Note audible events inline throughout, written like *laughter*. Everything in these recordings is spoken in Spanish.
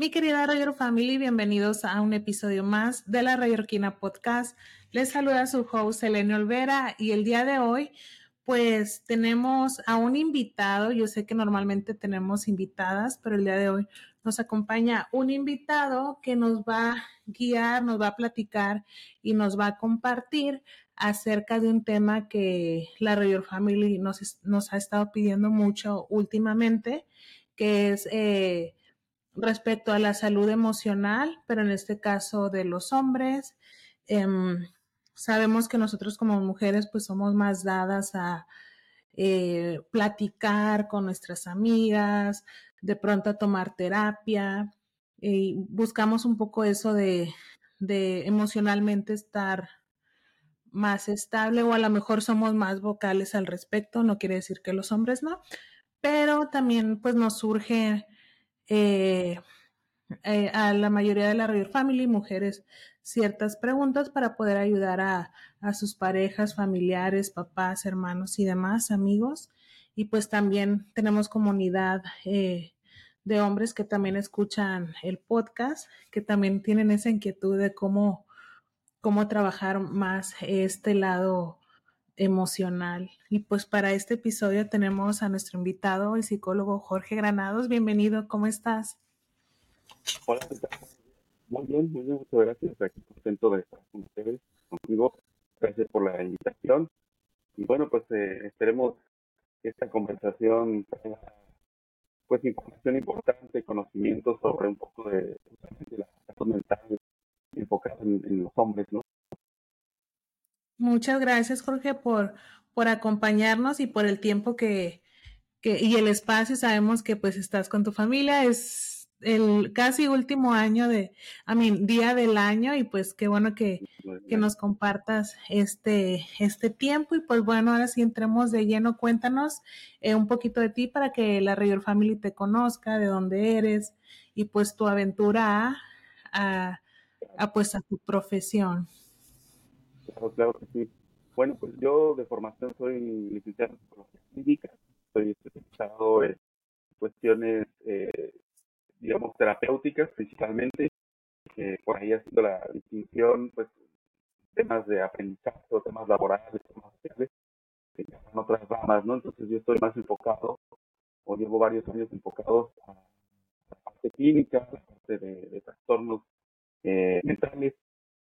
Mi querida Rayor Family, bienvenidos a un episodio más de la Rayorquina Podcast. Les saluda su host Elena Olvera y el día de hoy pues tenemos a un invitado. Yo sé que normalmente tenemos invitadas, pero el día de hoy nos acompaña un invitado que nos va a guiar, nos va a platicar y nos va a compartir acerca de un tema que la Rayor Family nos, nos ha estado pidiendo mucho últimamente, que es... Eh, respecto a la salud emocional, pero en este caso de los hombres. Em, sabemos que nosotros como mujeres pues somos más dadas a eh, platicar con nuestras amigas, de pronto a tomar terapia y buscamos un poco eso de, de emocionalmente estar más estable o a lo mejor somos más vocales al respecto, no quiere decir que los hombres no, pero también pues nos surge eh, eh, a la mayoría de la Royal Family, mujeres, ciertas preguntas para poder ayudar a, sus parejas, familiares, papás, hermanos y demás, amigos. Y pues también tenemos comunidad eh, de hombres que también escuchan el podcast, que también tienen esa inquietud de cómo, cómo trabajar más este lado emocional. Y pues para este episodio tenemos a nuestro invitado, el psicólogo Jorge Granados. Bienvenido, ¿cómo estás? Hola, muy bien, muy bien, muchas gracias. Aquí contento de estar con ustedes, contigo. Gracias por la invitación. Y bueno, pues eh, esperemos que esta conversación tenga pues información importante, conocimiento sobre un poco de, la salud mental enfocada en los hombres, ¿no? Muchas gracias, Jorge, por, por acompañarnos y por el tiempo que, que, y el espacio. Sabemos que pues estás con tu familia. Es el casi último año de, a mí, día del año y pues qué bueno que, que nos compartas este, este tiempo. Y pues bueno, ahora sí entremos de lleno. Cuéntanos eh, un poquito de ti para que la Rayor Family te conozca, de dónde eres y pues tu aventura a, a pues a tu profesión. Claro, que sí. Bueno, pues yo de formación soy licenciado en psicología clínica, soy especializado en cuestiones, eh, digamos, terapéuticas principalmente, por ahí haciendo la distinción, pues, temas de aprendizaje o temas laborales, temas sociales, que en otras ramas, ¿no? Entonces yo estoy más enfocado, o llevo varios años enfocados a la parte clínica, la parte de, trastornos eh, mentales,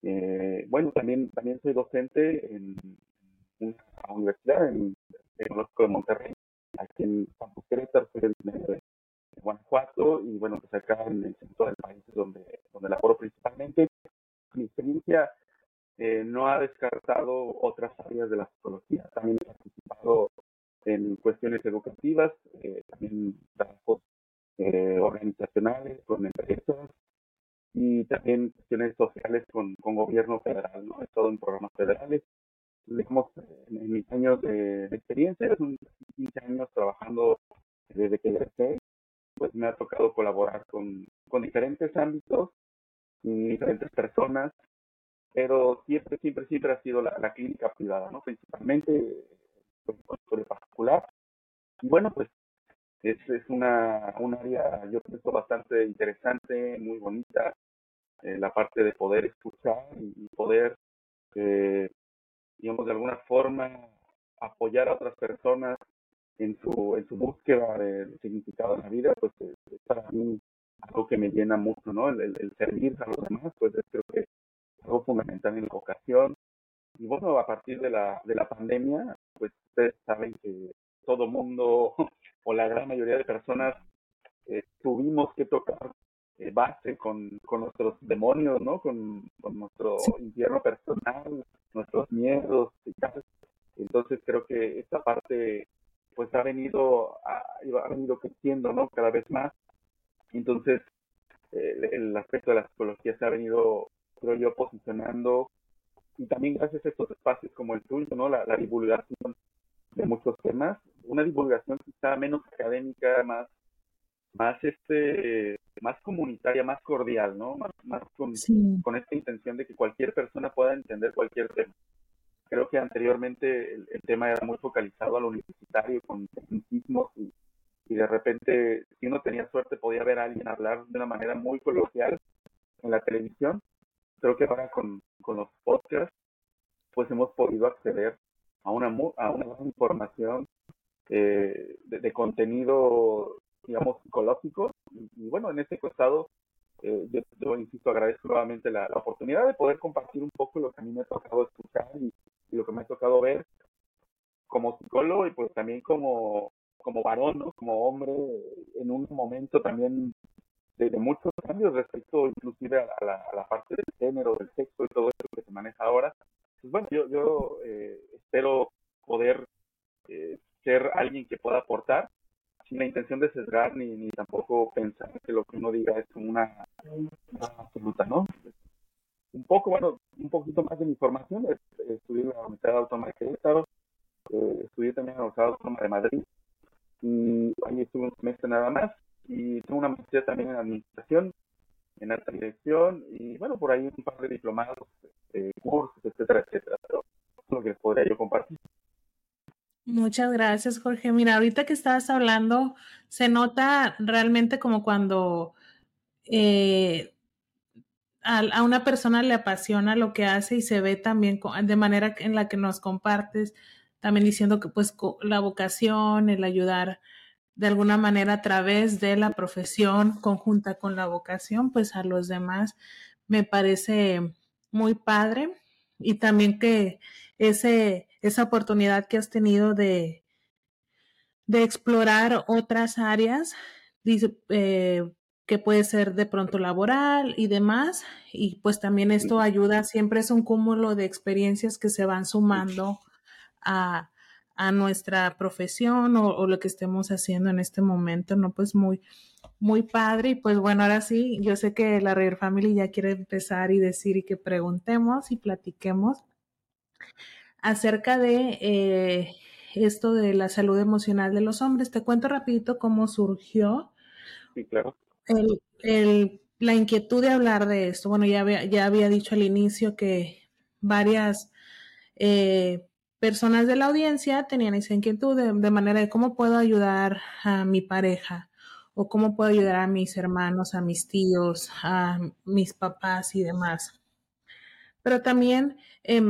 eh, bueno, también, también soy docente en una universidad, en el Tecnológico de Monterrey, aquí en Campus Querétaro, soy de, Guanajuato, y bueno, pues acá en el centro del país es donde, donde laboro principalmente. Mi experiencia eh, no ha descartado otras áreas de la psicología, también he participado en cuestiones educativas, eh, también trabajos eh, organizacionales con empresas, y también cuestiones sociales con, con gobierno federal, ¿no? He estado en programas federales. Digamos, en, mis años de, experiencia, son 15 años trabajando desde que empecé, pues me ha tocado colaborar con, con diferentes ámbitos y diferentes personas, pero siempre, siempre, siempre ha sido la, la clínica privada, ¿no? Principalmente pues, el particular. Y bueno, pues es, es una, un área, yo pienso, bastante interesante, muy bonita. Eh, la parte de poder escuchar y, poder, eh, digamos, de alguna forma apoyar a otras personas en su, en su búsqueda de, significado en la vida, pues es, para mí algo que me llena mucho, ¿no? El, el, servir a los demás, pues creo que es algo fundamental en la vocación. Y bueno, a partir de la, de la pandemia, pues ustedes saben que todo mundo o la gran mayoría de personas eh, tuvimos que tocar eh, base con, con, nuestros demonios, ¿no? Con, con nuestro infierno personal, nuestros miedos y tal. Entonces creo que esta parte pues ha venido, ha, ha venido creciendo, ¿no? Cada vez más. Entonces eh, el aspecto de la psicología se ha venido, creo yo, posicionando y también gracias a estos espacios como el tuyo, ¿no? La, la divulgación de muchos temas, una divulgación quizá menos académica, más, más este, más comunitaria, más cordial, ¿no? Más, más con, con esta intención de que cualquier persona pueda entender cualquier tema. Creo que anteriormente el, tema era muy focalizado a lo universitario con tecnicismos y, y de repente si uno tenía suerte podía ver a alguien hablar de una manera muy coloquial en la televisión. Creo que ahora con, con los podcasts pues hemos podido acceder a una, a una información eh, de, contenido, digamos, psicológico. Y, bueno, en ese costado, eh, yo, insisto, agradezco nuevamente la, oportunidad de poder compartir un poco lo que a mí me ha tocado escuchar y, lo que me ha tocado ver como psicólogo y pues también como, como varón, ¿no? como hombre, en un momento también de, muchos cambios respecto inclusive a la, a la, parte del género, del sexo y todo eso que se maneja ahora. Pues bueno, yo, yo eh, espero poder eh, ser alguien que pueda aportar sin la intención de sesgar ni, ni tampoco pensar que lo que uno diga es una, absoluta, ¿no? Un poco, bueno, un poquito más de mi formación. Estudié en la Universidad Autónoma de Querétaro, eh, estudié también en la Universidad Autónoma de Madrid y ahí estuve un semestre nada más y tengo una maestría también en administración, en alta dirección y bueno, por ahí un par de diplomados, eh, cursos, etcétera, etcétera. Pero lo que les podría yo compartir. Muchas gracias, Jorge. Mira, ahorita que estabas hablando, se nota realmente como cuando eh, a, una persona le apasiona lo que hace y se ve también de manera en la que nos compartes, también diciendo que pues la vocación, el ayudar de alguna manera a través de la profesión conjunta con la vocación, pues a los demás, me parece muy padre y también que ese esa oportunidad que has tenido de, de explorar otras áreas, eh, que puede ser de pronto laboral y demás. Y pues también esto ayuda, siempre es un cúmulo de experiencias que se van sumando a, a nuestra profesión o, lo que estemos haciendo en este momento, ¿no? Pues muy, muy padre. Y pues bueno, ahora sí, yo sé que la Real Family ya quiere empezar y decir y que preguntemos y platiquemos acerca de eh, esto de la salud emocional de los hombres. Te cuento rapidito cómo surgió sí, claro. el, la inquietud de hablar de esto. Bueno, ya había, ya había dicho al inicio que varias eh, personas de la audiencia tenían esa inquietud de, de manera de cómo puedo ayudar a mi pareja o cómo puedo ayudar a mis hermanos, a mis tíos, a mis papás y demás. Pero también eh,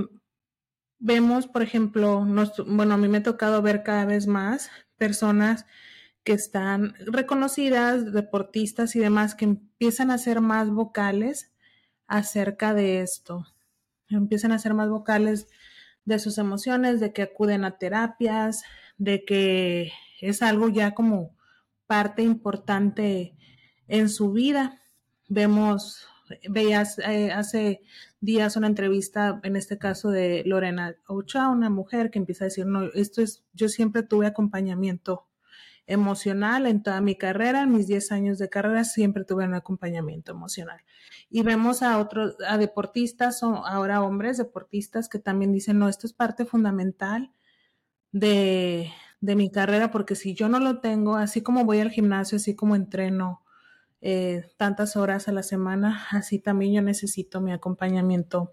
vemos, por ejemplo, bueno, a mí me ha tocado ver cada vez más personas que están reconocidas, deportistas y demás, que empiezan a ser más vocales acerca de esto. Empiezan a ser más vocales de sus emociones, de que acuden a terapias, de que es algo ya como parte importante en su vida. Vemos veías eh, hace días una entrevista, en este caso de Lorena Ochoa, una mujer que empieza a decir, no, esto es, yo siempre tuve acompañamiento emocional en toda mi carrera, en mis 10 años de carrera, siempre tuve un acompañamiento emocional. Y vemos a otros, a deportistas, o ahora hombres deportistas que también dicen, no, esto es parte fundamental de, de mi carrera, porque si yo no lo tengo, así como voy al gimnasio, así como entreno, eh, tantas horas a la semana, así también yo necesito mi acompañamiento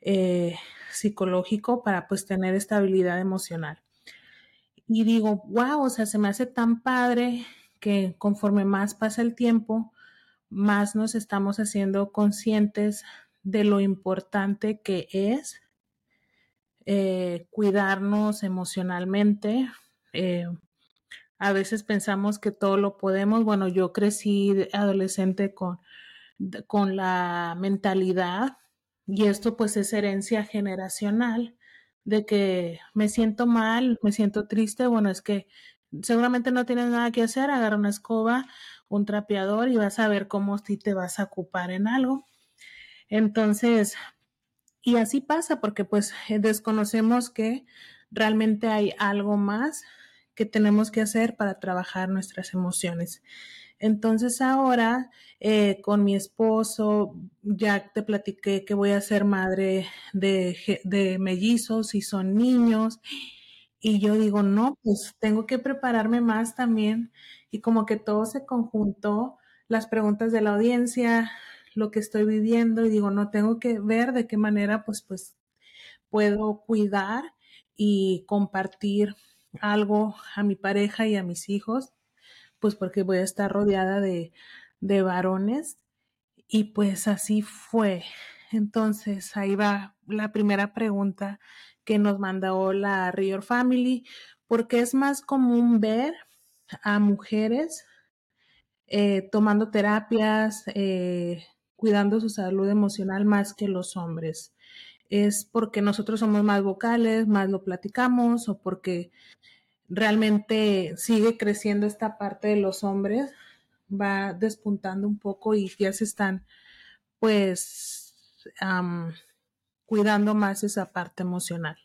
eh, psicológico para pues tener estabilidad emocional. Y digo, wow, o sea, se me hace tan padre que conforme más pasa el tiempo, más nos estamos haciendo conscientes de lo importante que es eh, cuidarnos emocionalmente, a veces pensamos que todo lo podemos. Bueno, yo crecí adolescente con, con la mentalidad y esto pues es herencia generacional de que me siento mal, me siento triste, bueno, es que seguramente no tienes nada que hacer, agarra una escoba, un trapeador y vas a ver cómo si te vas a ocupar en algo. Entonces, y así pasa porque pues desconocemos que realmente hay algo más que tenemos que hacer para trabajar nuestras emociones. Entonces ahora eh, con mi esposo ya te platiqué que voy a ser madre de, de mellizos y son niños. Y yo digo, no, pues tengo que prepararme más también. Y como que todo se conjuntó, las preguntas de la audiencia, lo que estoy viviendo, y digo, no, tengo que ver de qué manera pues, pues puedo cuidar y compartir algo a mi pareja y a mis hijos, pues porque voy a estar rodeada de, de varones y pues así fue. Entonces ahí va la primera pregunta que nos mandó la Rior Family, porque es más común ver a mujeres eh, tomando terapias, eh, cuidando su salud emocional más que los hombres. ¿Es porque nosotros somos más vocales, más lo platicamos o porque realmente sigue creciendo esta parte de los hombres? Va despuntando un poco y ya se están pues cuidando más esa parte emocional.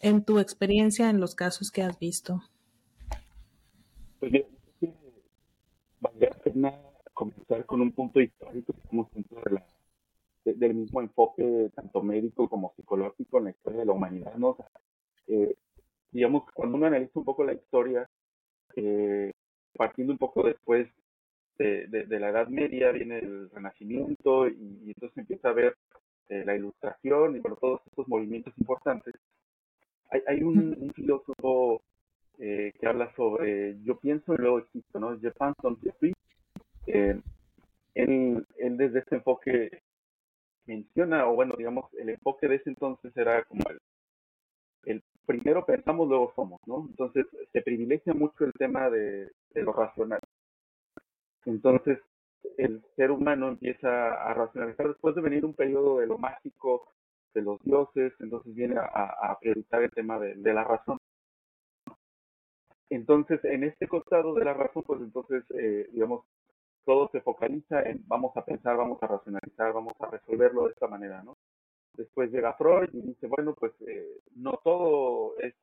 En tu experiencia, en los casos que has visto. Pues bien, vale la pena comenzar con un punto histórico, como punto del mismo enfoque tanto médico como psicológico en la historia de la humanidad, ¿no? Eh, digamos, cuando uno analiza un poco la historia, eh, partiendo un poco después de, de, la Edad Media, viene el Renacimiento y, entonces empieza a ver eh, la ilustración y bueno, todos estos movimientos importantes. Hay, hay un, un filósofo eh, que habla sobre yo pienso y luego existo, ¿no? Jeffrey. Eh, él, él, desde ese enfoque menciona, o bueno, digamos, el enfoque de ese entonces era como el, el primero pensamos, luego somos, ¿no? Entonces se privilegia mucho el tema de, de lo racional. Entonces el ser humano empieza a racionalizar después de venir un periodo de lo mágico, de los dioses, entonces viene a, a priorizar el tema de, de la razón. Entonces, en este costado de la razón, pues entonces, eh, digamos, todo se focaliza en vamos a pensar, vamos a racionalizar, vamos a resolverlo de esta manera, ¿no? Después llega Freud y dice, bueno, pues eh, no todo es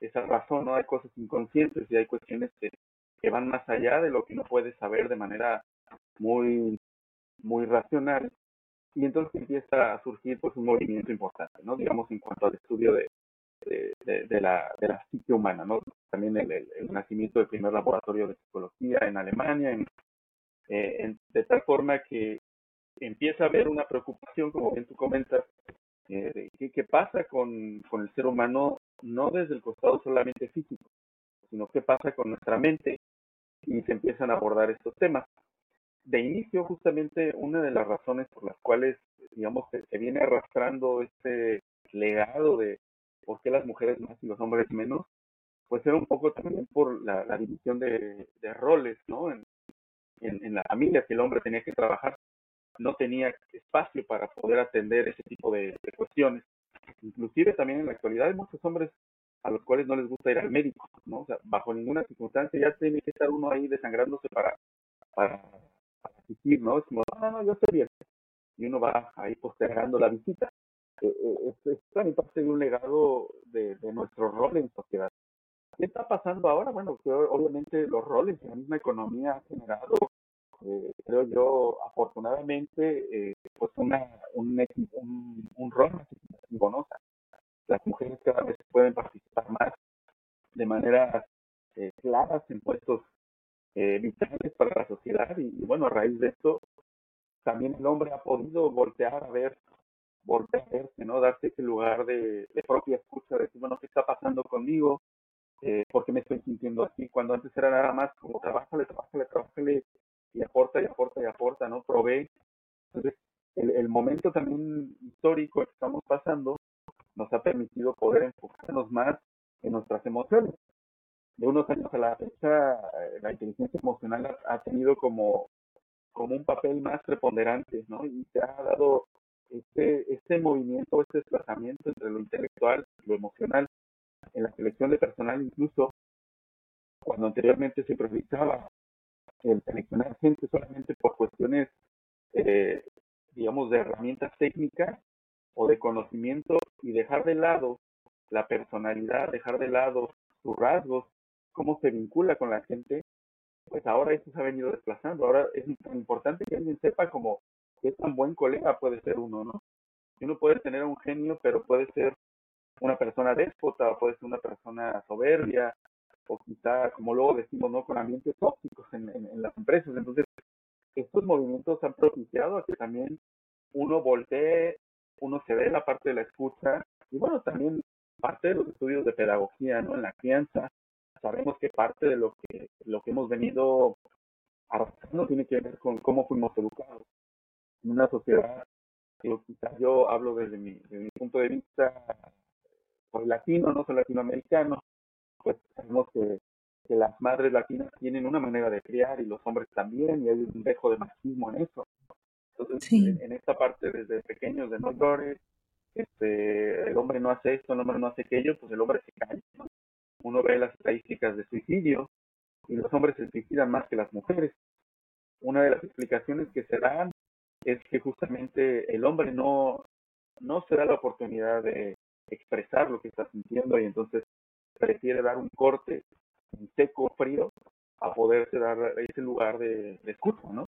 esa razón, ¿no? Hay cosas inconscientes y hay cuestiones que, que van más allá de lo que uno puede saber de manera muy, muy racional. Y entonces empieza a surgir pues un movimiento importante, ¿no? Digamos, en cuanto al estudio de, de, la, de la psique humana, ¿no? También el, el, nacimiento del primer laboratorio de psicología en Alemania, en, eh, de tal forma que empieza a haber una preocupación, como bien tú comentas, eh, de qué, pasa con, con el ser humano, no desde el costado solamente físico, sino qué pasa con nuestra mente, y se empiezan a abordar estos temas. De inicio, justamente, una de las razones por las cuales, digamos, se viene arrastrando este legado de, por qué las mujeres más y los hombres menos, pues era un poco también por la, división de, roles, ¿no? En, en, la familia, que el hombre tenía que trabajar, no tenía espacio para poder atender ese tipo de, cuestiones. Inclusive también en la actualidad hay muchos hombres a los cuales no les gusta ir al médico, ¿no? O sea, bajo ninguna circunstancia ya tiene que estar uno ahí desangrándose para, para, asistir, ¿no? Es como, no, no, yo estoy bien. Y uno va ahí postergando la visita. Eh, eh, es, también parte de un legado de, nuestro rol en sociedad. ¿Qué está pasando ahora? Bueno, obviamente los roles en la misma economía han generado, eh, creo yo, afortunadamente, pues una, un, rol más ¿no? las mujeres cada vez pueden participar más de manera claras en puestos vitales para la sociedad y, bueno, a raíz de esto también el hombre ha podido voltear a ver verse, ¿no? Darse ese lugar de, propia escucha, de decir, bueno, ¿qué está pasando conmigo? Eh, ¿Por me estoy sintiendo así? Cuando antes era nada más como, trabájale, trabájale, trabájale, y aporta, y aporta, y aporta, ¿no? Provee. Entonces, el, el momento también histórico que estamos pasando nos ha permitido poder enfocarnos más en nuestras emociones. De unos años a la fecha, eh, la inteligencia emocional ha, ha tenido como, como un papel más preponderante, ¿no? Y se ha dado este, este movimiento, este desplazamiento entre lo intelectual y lo emocional en la selección de personal, incluso cuando anteriormente se priorizaba el seleccionar gente solamente por cuestiones, eh, digamos, de herramientas técnicas o de conocimiento y dejar de lado la personalidad, dejar de lado sus rasgos, cómo se vincula con la gente, pues ahora eso se ha venido desplazando. Ahora es importante que alguien sepa como qué tan buen colega puede ser uno, ¿no? Uno puede tener un genio, pero puede ser una persona déspota, puede ser una persona soberbia, o quizá, como luego decimos, ¿no? Con ambientes tóxicos en, en, las empresas. Entonces, estos movimientos han propiciado a que también uno voltee, uno se ve la parte de la escucha, y bueno, también parte de los estudios de pedagogía, ¿no? En la crianza, sabemos que parte de lo que, lo que hemos venido arrastrando tiene que ver con cómo fuimos educados. En una sociedad, quizás yo hablo desde mi, desde mi punto de vista, soy latino, no soy latinoamericano, pues sabemos que, que las madres latinas tienen una manera de criar y los hombres también, y hay un dejo de machismo en eso. Entonces, en, esta parte, desde pequeños, de no llores, este, el hombre no hace esto, el hombre no hace aquello, pues el hombre se cae. Uno ve las estadísticas de suicidio y los hombres se suicidan más que las mujeres. Una de las explicaciones que se dan es que justamente el hombre no, no se da la oportunidad de expresar lo que está sintiendo y entonces prefiere dar un corte un seco, frío, a poderse dar ese lugar de, de ¿no?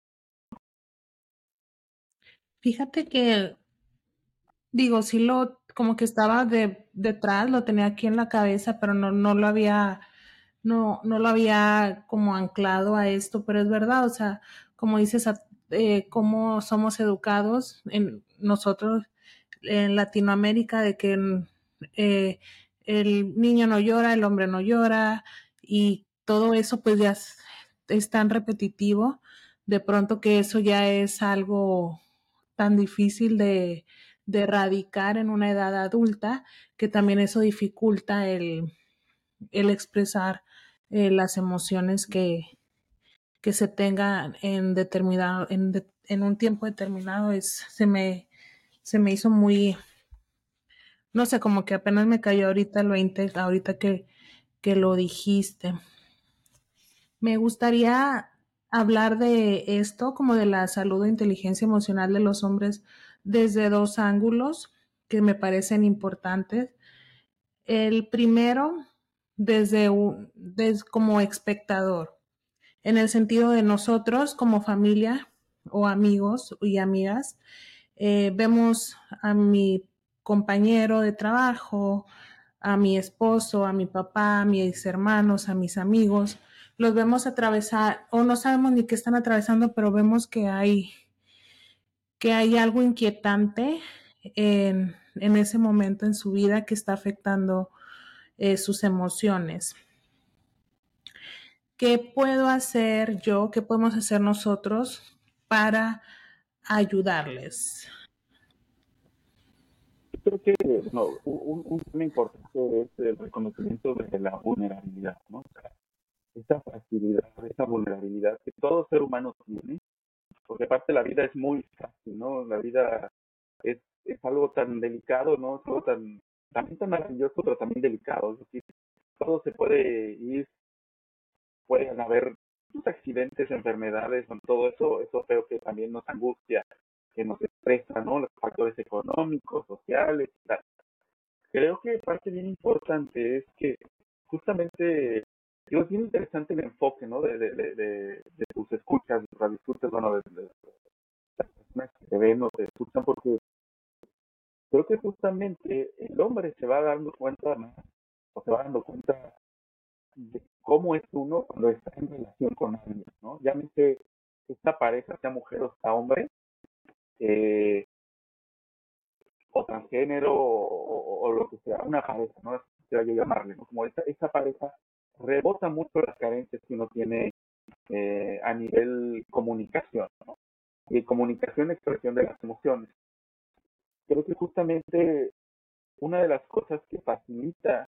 Fíjate que, digo, sí lo, como que estaba de, detrás, lo tenía aquí en la cabeza, pero no, no lo había, no, no lo había como anclado a esto, pero es verdad, o sea, como dices, eh, cómo somos educados en nosotros en Latinoamérica, de que eh, el niño no llora, el hombre no llora, y todo eso pues ya es tan repetitivo, de pronto que eso ya es algo tan difícil de, erradicar en una edad adulta, que también eso dificulta el, expresar eh, las emociones que, que se tengan en determinado, en, en, un tiempo determinado, es, se me, se me hizo muy, no sé, como que apenas me cayó ahorita el 20, ahorita que, que lo dijiste. Me gustaría hablar de esto, como de la salud e inteligencia emocional de los hombres, desde dos ángulos que me parecen importantes. El primero, desde, un, como espectador, en el sentido de nosotros como familia o amigos y amigas, eh, vemos a mi compañero de trabajo, a mi esposo, a mi papá, a mis hermanos, a mis amigos, los vemos atravesar o no sabemos ni qué están atravesando, pero vemos que hay que hay algo inquietante en, ese momento en su vida que está afectando eh, sus emociones. ¿Qué puedo hacer yo? ¿Qué podemos hacer nosotros para ayudarles? Creo que no, un, tema importante es el reconocimiento de la vulnerabilidad, ¿no? esa fragilidad, esa vulnerabilidad que todo ser humano tiene, porque aparte la vida es muy fácil, ¿no? La vida es, es algo tan delicado, ¿no? Todo tan, también tan maravilloso, pero también delicado, es decir, todo se puede ir, pueden haber accidentes, enfermedades, con todo eso, eso creo que también nos angustia, que nos expresa, ¿no? Los factores económicos, sociales, tal. Creo que parte bien importante es que justamente, digo, es bien interesante el enfoque, ¿no? De, de, de, de, tus escuchas, de tus escuchas, bueno, de, las personas que te ven o te escuchan, porque creo que justamente el hombre se va dando cuenta más, o se va dando cuenta de cómo es uno cuando está en relación con alguien, ¿no? Llámese esta pareja, sea mujer o sea hombre, eh, o transgénero o, lo que sea, una pareja, ¿no? Quisiera yo llamarle, ¿no? Como esa, esa pareja rebota mucho las carencias que uno tiene eh, a nivel comunicación, ¿no? Y comunicación, expresión de las emociones. Creo que justamente una de las cosas que facilita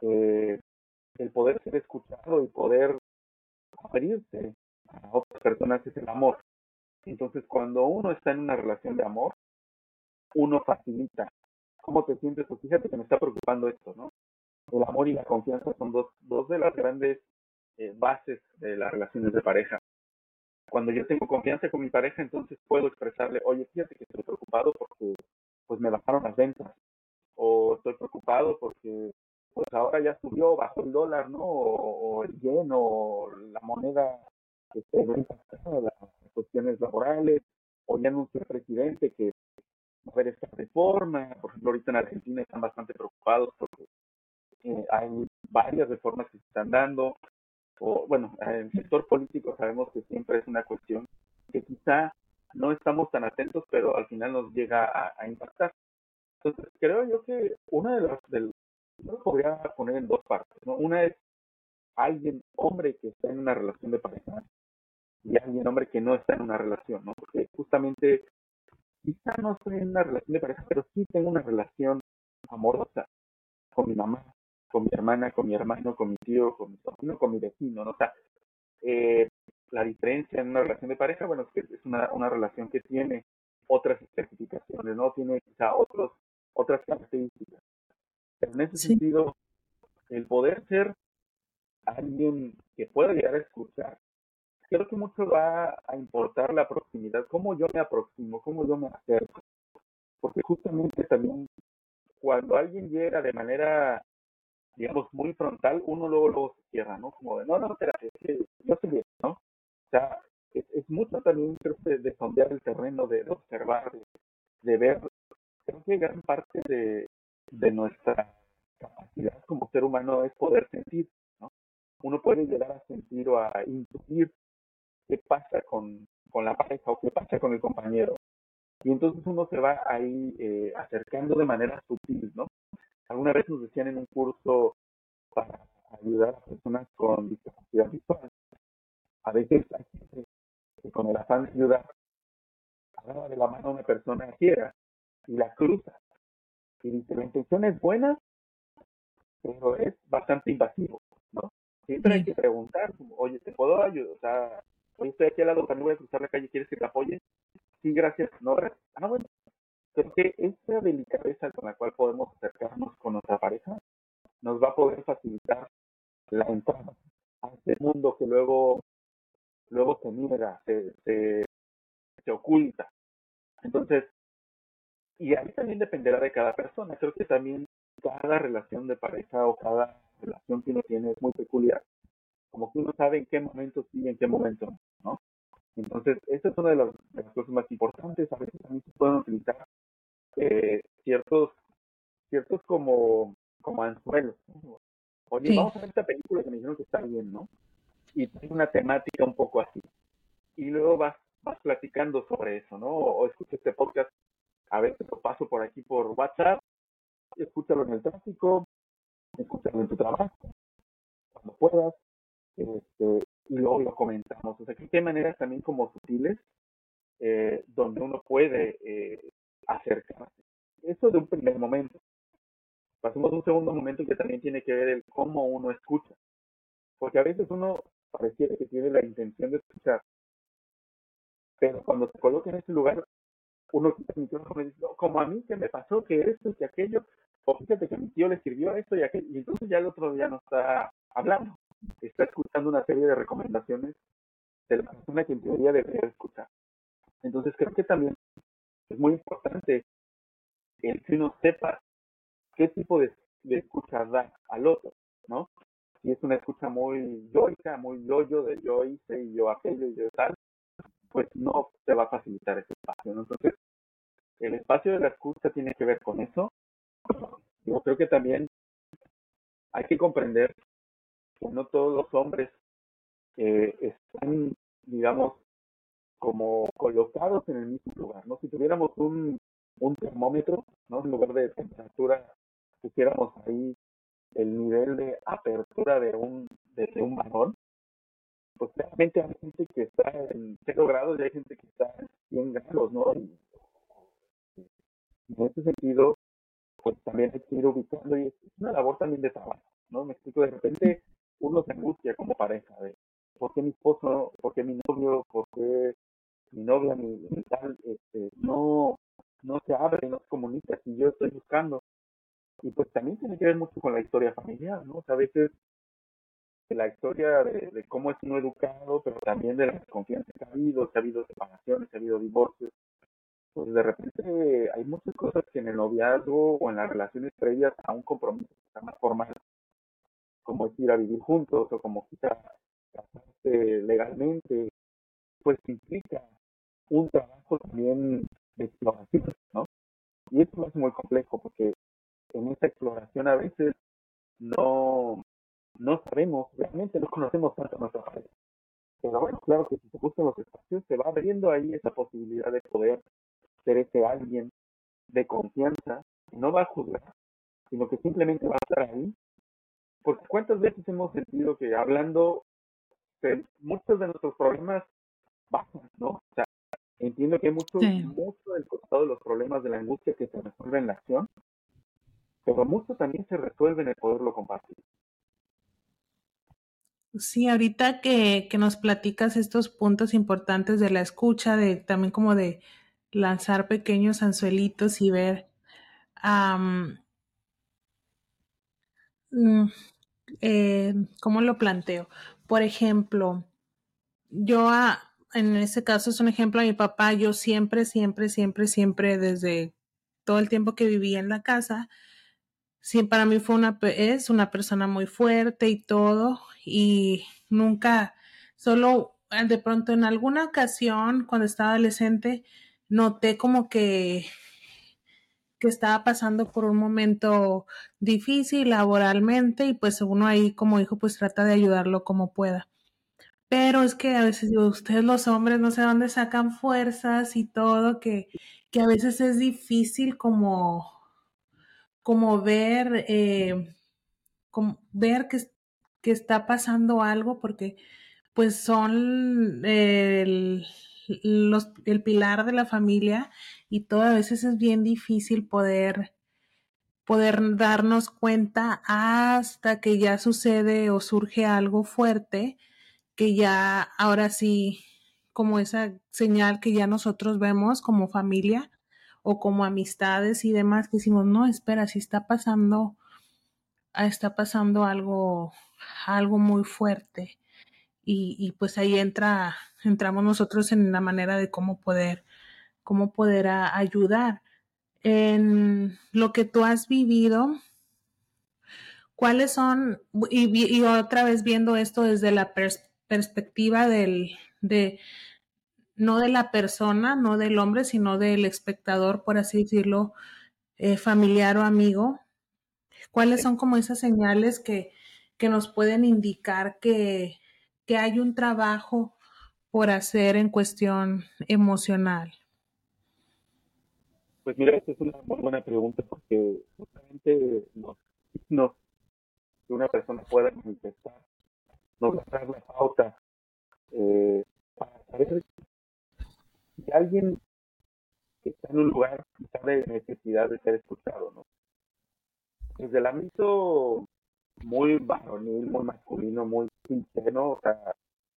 eh, el poder ser escuchado y poder abrirse a otras personas es el amor. Entonces, cuando uno está en una relación de amor, uno facilita. ¿Cómo te sientes? Pues fíjate que me está preocupando esto, ¿no? El amor y la confianza son dos, dos de las grandes eh, bases de las relaciones de pareja. Cuando yo tengo confianza con mi pareja, entonces puedo expresarle, oye, fíjate que estoy preocupado porque pues me bajaron las ventas. O estoy preocupado porque pues ahora ya subió, bajó el dólar, ¿no? O, el yen o la moneda que las cuestiones laborales, o ya anunció el presidente que va a haber esta reforma, por ejemplo, ahorita en Argentina están bastante preocupados porque eh, hay varias reformas que se están dando, o bueno, en el sector político sabemos que siempre es una cuestión que quizá no estamos tan atentos, pero al final nos llega a, impactar. Entonces, creo yo que una de las, del, yo lo podría poner en dos partes, ¿no? Una es alguien hombre que está en una relación de pareja y alguien hombre que no está en una relación, ¿no? Porque justamente quizá no estoy en una relación de pareja, pero sí tengo una relación amorosa con mi mamá, con mi hermana, con mi hermano, con mi tío, con mi sobrino, con mi vecino, ¿no? O sea, eh, la diferencia en una relación de pareja, bueno, es que es una, una relación que tiene otras especificaciones, ¿no? Tiene quizá otros, otras características. Pero en ese sentido, el poder ser alguien que pueda llegar a escuchar, creo que mucho va a importar la proximidad, cómo yo me aproximo, cómo yo me acerco. Porque justamente también cuando alguien llega de manera, digamos, muy frontal, uno luego, luego se cierra, ¿no? Como de, no, no, espérate, yo soy bien, ¿no? O sea, es, mucho también, creo que, de sondear el terreno, de, observar, de, ver. Creo que gran parte de, de nuestra capacidad como ser humano es poder sentir, ¿no? Uno puede llegar a sentir o a intuir qué pasa con, con la pareja o qué pasa con el compañero. Y entonces uno se va ahí eh, acercando de manera sutil, ¿no? Alguna vez nos decían en un curso para ayudar a personas con discapacidad visual. A veces hay gente que con el afán de ayudar agarra de la mano a una persona ciega y la cruza. Y dice, la intención es buena, pero es bastante invasivo, ¿no? Siempre hay que preguntar, oye, ¿te puedo ayudar? O sea, oye, estoy aquí al lado, no voy a cruzar la calle, ¿quieres que te apoye? Sí, gracias, no, Ah, bueno, creo que esa delicadeza con la cual podemos acercarnos con nuestra pareja nos va a poder facilitar la entrada a este mundo que luego, luego se niega, se, se, se oculta. Entonces, y ahí también dependerá de cada persona. Creo que también cada relación de pareja o cada relación que uno tiene es muy peculiar. Como que uno sabe en qué momento sí y en qué momento no, Entonces, esa es una de las, cosas más importantes. A veces también se pueden utilizar eh, ciertos, ciertos como, como anzuelos. Oye, vamos a ver esta película que me dijeron que está bien, ¿no? Y tiene una temática un poco así. Y luego vas, vas platicando sobre eso, ¿no? O, escucha este podcast, a te lo paso por aquí por WhatsApp escúchalo en el tráfico, escúchalo en tu trabajo, cuando puedas, este, y luego lo comentamos. O sea, que hay maneras también como sutiles eh, donde uno puede eh, acercarse. Eso de un primer momento. Pasemos a un segundo momento que también tiene que ver el cómo uno escucha. Porque a veces uno pareciera que tiene la intención de escuchar, pero cuando se coloca en ese lugar, uno quita el micrófono y dice, como a mí que me pasó que esto y que aquello, o fíjate que mi tío le escribió esto y aquello, y entonces ya el otro día no está hablando, está escuchando una serie de recomendaciones de la persona que en teoría debería escuchar. Entonces creo que también es muy importante el que uno sepa qué tipo de, escucha da al otro, ¿no? Si es una escucha muy yoica, muy yo-yo, de yo hice y yo aquello y yo tal, pues no te va a facilitar ese espacio. Entonces, el espacio de la escucha tiene que ver con eso. Yo creo que también hay que comprender que no todos los hombres eh, están, digamos, como colocados en el mismo lugar, ¿no? Si tuviéramos un, un termómetro, ¿no? En lugar de temperatura, pusiéramos ahí el nivel de apertura de un, de un balón, pues realmente hay gente que está en 0 grados y hay gente que está en 100 grados, ¿no? En ese sentido, pues también hay que ir ubicando y es una labor también de trabajo, ¿no? Me explico, de repente uno se angustia como pareja de por qué mi esposo, por qué mi novio, por qué mi novia, mi, tal, este, no, no se abre, no se comunica si yo estoy buscando. Y pues también tiene que ver mucho con la historia familiar, ¿no? O sea, a veces la historia de, cómo es uno educado, pero también de la desconfianza que ha habido, que ha habido separaciones, que ha habido divorcios. Pues de repente hay muchas cosas que en el noviazgo o en las relaciones previas a un compromiso más formal, como es ir a vivir juntos o como casarse legalmente, pues implica un trabajo también de exploración, ¿no? Y esto es muy complejo porque en esa exploración a veces no, no sabemos, realmente no conocemos tanto nuestra pareja. Pero bueno, claro que si se buscan los espacios, se va abriendo ahí esa posibilidad de poder ser ese alguien de confianza, no va a juzgar, sino que simplemente va a estar ahí porque cuántas veces hemos sentido que hablando muchos de nuestros problemas bajan, ¿no? O sea, entiendo que hay mucho, mucho del costado de los problemas de la angustia que se resuelve en la acción, pero mucho también se resuelve en el poderlo compartir. Sí, ahorita que, que nos platicas estos puntos importantes de la escucha, de también como de lanzar pequeños anzuelitos y ver Mm, eh, ¿cómo lo planteo? Por ejemplo, yo en ese caso es un ejemplo a mi papá, yo siempre, siempre, siempre, siempre, desde todo el tiempo que vivía en la casa, siempre para mí fue una, es una persona muy fuerte y todo, y nunca, solo de pronto en alguna ocasión, cuando estaba adolescente, noté como que que estaba pasando por un momento difícil laboralmente y pues uno ahí como hijo pues trata de ayudarlo como pueda. Pero es que a veces ustedes los hombres no sé dónde sacan fuerzas y todo, que, que a veces es difícil como, como ver, eh, como ver que, que está pasando algo porque pues son el el pilar de la familia y todo a veces es bien difícil poder poder darnos cuenta hasta que ya sucede o surge algo fuerte que ya ahora sí como esa señal que ya nosotros vemos como familia o como amistades y demás que decimos no espera si está pasando está pasando algo algo muy fuerte y, pues ahí entra, entramos nosotros en la manera de cómo poder, cómo poder ayudar. En lo que tú has vivido, ¿cuáles son, y, otra vez viendo esto desde la perspectiva del, de, no de la persona, no del hombre, sino del espectador, por así decirlo, eh, familiar o amigo, ¿cuáles son como esas señales que, que nos pueden indicar que, que hay un trabajo por hacer en cuestión emocional? Pues mira, esta es una muy buena pregunta porque justamente nos, nos que una persona pueda manifestar, nos va a dar la pauta eh, para saber si alguien que está en un lugar está de necesidad de ser escuchado, ¿no? Desde el ámbito muy varonil, muy masculino, muy sincero, o sea,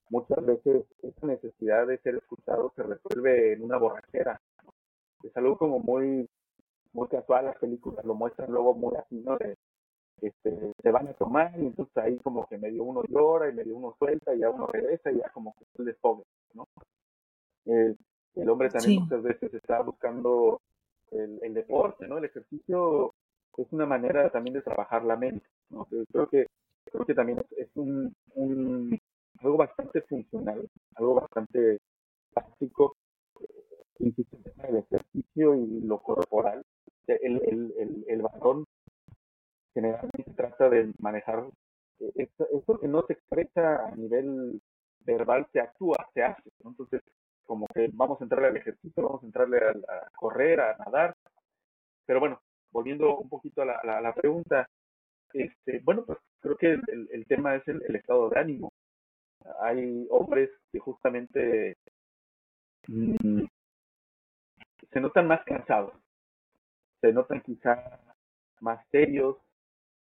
muchas veces esa necesidad de ser escuchado se resuelve en una borrachera. Es algo como muy muy casual, las películas lo muestran luego muy así, ¿no? este, se van a tomar y entonces ahí como que medio uno llora y medio uno suelta y ya uno regresa y ya como que se desfogue, ¿no? El, el hombre también muchas veces está buscando el, el deporte, ¿no? El ejercicio es una manera también de trabajar la mente. ¿no? Creo que creo que también es, un, algo bastante funcional, algo bastante práctico, eh, insisto, el ejercicio y lo corporal. El, el, el, el varón generalmente trata de manejar eh, esto, que no se expresa a nivel verbal, se actúa, se hace. Entonces, como que vamos a entrarle al ejercicio, vamos a entrarle a, a correr, a nadar. Pero bueno, volviendo un poquito a la, pregunta, este, bueno, pues creo que el, el tema es el, estado de ánimo. Hay hombres que justamente mm, se notan más cansados, se notan quizá más serios,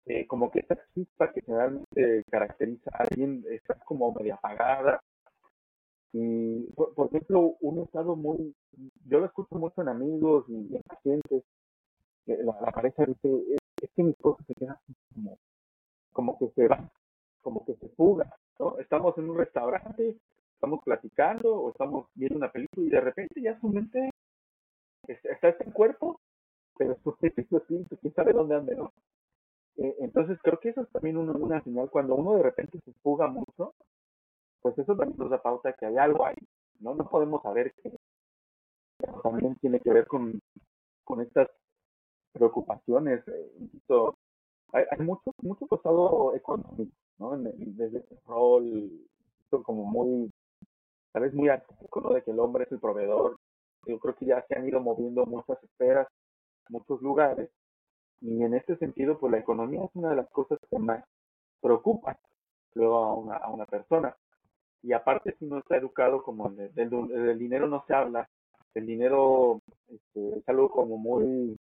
eh, como que esa chispa que generalmente caracteriza a alguien está como media apagada. Y, por, ejemplo, un estado muy, yo lo escucho mucho en amigos y en pacientes, la, pareja dice, es, que mi esposo se queda como, como que se va, como que se fuga, ¿no? Estamos en un restaurante, estamos platicando o estamos viendo una película y de repente ya su mente está en cuerpo, pero su mente su espíritu, quién sabe dónde anda, ¿no? Eh, entonces creo que eso es también una, una señal, cuando uno de repente se fuga mucho, pues eso también nos da pauta que hay algo ahí, ¿no? No podemos saber que también tiene que ver con, con estas preocupaciones, eh, hay, hay, mucho, mucho costado económico, ¿no? desde ese rol como muy, tal vez muy artístico. De que el hombre es el proveedor. Yo creo que ya se han ido moviendo muchas esferas, muchos lugares. Y en este sentido, pues la economía es una de las cosas que más, preocupan luego a una, a una persona. Y aparte, si no está educado, como del, del, dinero no se habla, el dinero este, es algo como muy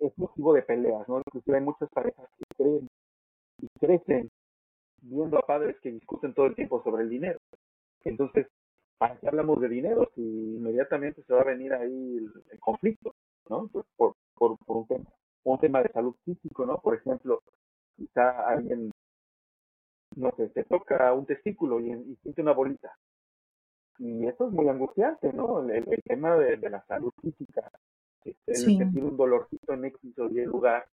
es motivo de peleas, ¿no? Inclusive hay muchas parejas que creen y crecen viendo a padres que discuten todo el tiempo sobre el dinero. Entonces, ¿para qué hablamos de dinero si inmediatamente se va a venir ahí el, conflicto, ¿no? Pues por, por, un, tema, un tema de salud físico, ¿no? Por ejemplo, quizá alguien, no sé, se toca un testículo y, siente una bolita. Y eso es muy angustiante, ¿no? El, tema de, la salud física, el sentir un dolorcito en X o Y lugar,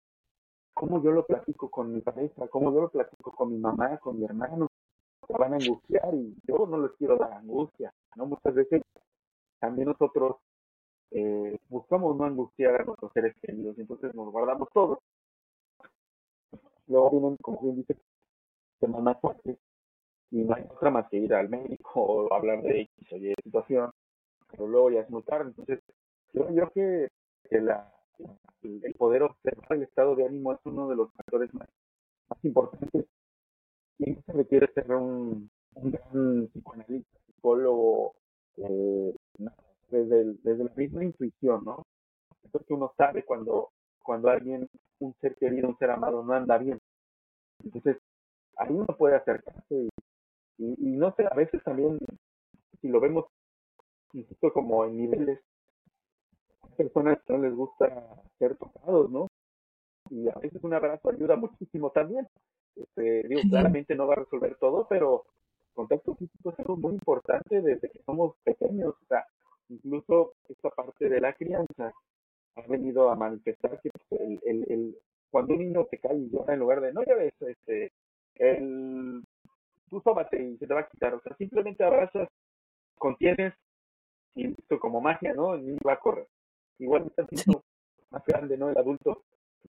cómo yo lo platico con mi pareja, cómo yo lo platico con mi mamá, con mi hermano, se van a angustiar y yo no les quiero dar angustia, ¿no? Muchas veces también nosotros eh, buscamos no angustiar a nuestros seres queridos, entonces nos guardamos todo. Luego vienen, como bien dice, semanas fuertes y no hay otra más que ir al médico o hablar de X o Y situación, pero luego ya es muy tarde. Entonces, yo creo que, que la, el poder observar el estado de ánimo es uno de los factores más, importantes. Y se requiere ser un, un gran psicoanalista, psicólogo, eh, desde, desde la misma intuición, ¿no? que uno sabe cuando, cuando alguien, un ser querido, un ser amado, no anda bien. Entonces, ahí uno puede acercarse y, y, no sé, a veces también, si lo vemos, insisto, como en niveles personas que no les gusta ser tocados, ¿no? Y a veces un abrazo ayuda muchísimo también. Este, digo, claramente no va a resolver todo, pero contacto físico es algo muy importante desde que somos pequeños. O sea, incluso esta parte de la crianza ha venido a manifestar que pues, el, el, el, cuando un niño te cae y llora en lugar de, no ya ves, este, el, tú sóbate y se te va a quitar. O sea, simplemente abrazas, contienes y listo, como magia, ¿no? El niño va a correr igual está siendo más grande, ¿no? El adulto,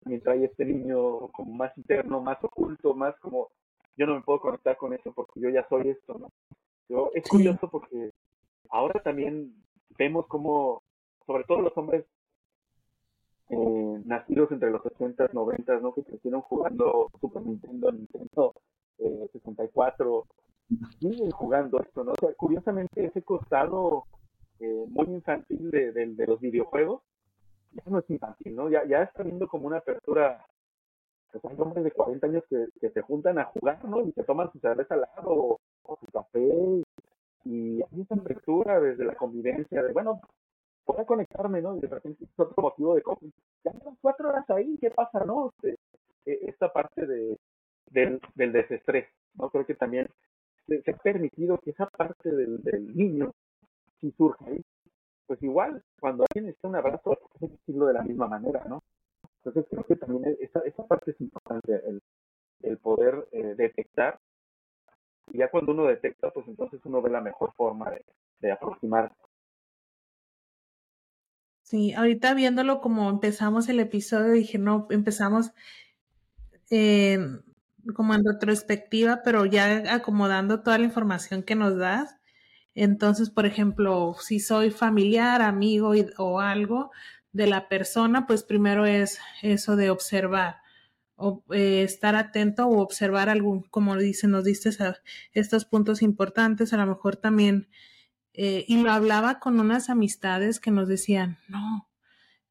mientras hay este niño como más interno, más oculto, más como, yo no me puedo conectar con eso porque yo ya soy esto, ¿no? Yo, es curioso porque ahora también vemos como, sobre todo los hombres eh, nacidos entre los 80 y 90, ¿no? Que crecieron jugando Super Nintendo, Nintendo eh, 64, siguen jugando esto, ¿no? O sea, curiosamente ese costado eh, muy infantil de, de, los videojuegos, ya no es infantil, ¿no? Ya, ya está viendo como una apertura, pues hay hombres de 40 años que, se juntan a jugar, ¿no? Y se toman su cerveza al lado o, su café, y hay esa apertura desde la convivencia de, bueno, puedo conectarme, ¿no? Y de repente es otro motivo de Ya llevan cuatro horas ahí, ¿qué pasa, no? Este, e, esta parte de, del, del desestrés, ¿no? Creo que también se, ha permitido que esa parte del niño si surge ahí, pues igual, cuando alguien está un abrazo, hay que decirlo de la misma manera, ¿no? Entonces creo que también esa, esa parte es importante, el, el poder eh, detectar. Y ya cuando uno detecta, pues entonces uno ve la mejor forma de, de aproximar. Sí, ahorita viéndolo como empezamos el episodio, dije, no, empezamos eh, como en retrospectiva, pero ya acomodando toda la información que nos das, entonces, por ejemplo, si soy familiar, amigo o algo de la persona, pues primero es eso de observar, o, eh, estar atento o observar algún, como dice, nos diste estos puntos importantes, a lo mejor también, eh, y lo hablaba con unas amistades que nos decían, no,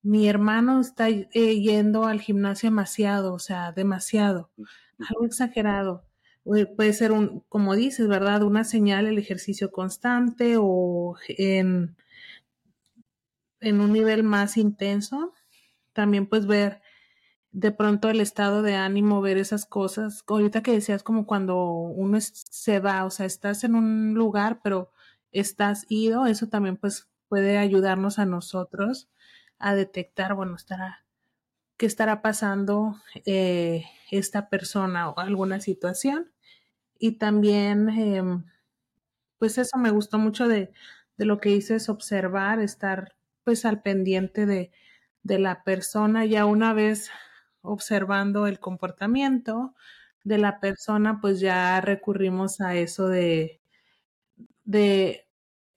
mi hermano está eh, yendo al gimnasio demasiado, o sea, demasiado, algo exagerado puede ser un, como dices, ¿verdad? Una señal, el ejercicio constante o en, en un nivel más intenso. También pues ver de pronto el estado de ánimo, ver esas cosas. Ahorita que decías como cuando uno se va, o sea, estás en un lugar, pero estás ido, eso también pues puede ayudarnos a nosotros a detectar, bueno, estará, qué estará pasando eh, esta persona o alguna situación. Y también, em, pues eso me gustó mucho de, de, lo que dices, observar, estar pues al pendiente de, de la persona, ya una vez observando el comportamiento de la persona, pues ya recurrimos a eso de, de,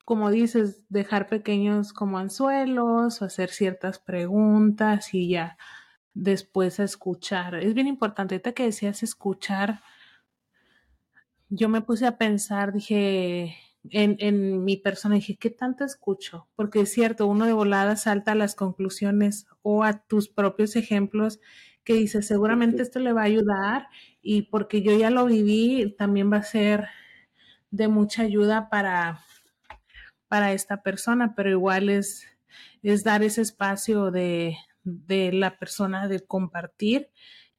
como dices, dejar pequeños como anzuelos o hacer ciertas preguntas y ya después escuchar. Es bien importante, ahorita que decías escuchar, yo me puse a pensar, dije, en, en, mi persona, dije, ¿qué tanto escucho? Porque es cierto, uno de volada salta a las conclusiones o a tus propios ejemplos que dices, seguramente esto le va a ayudar y porque yo ya lo viví, también va a ser de mucha ayuda para, para esta persona, pero igual es, es dar ese espacio de, de la persona de compartir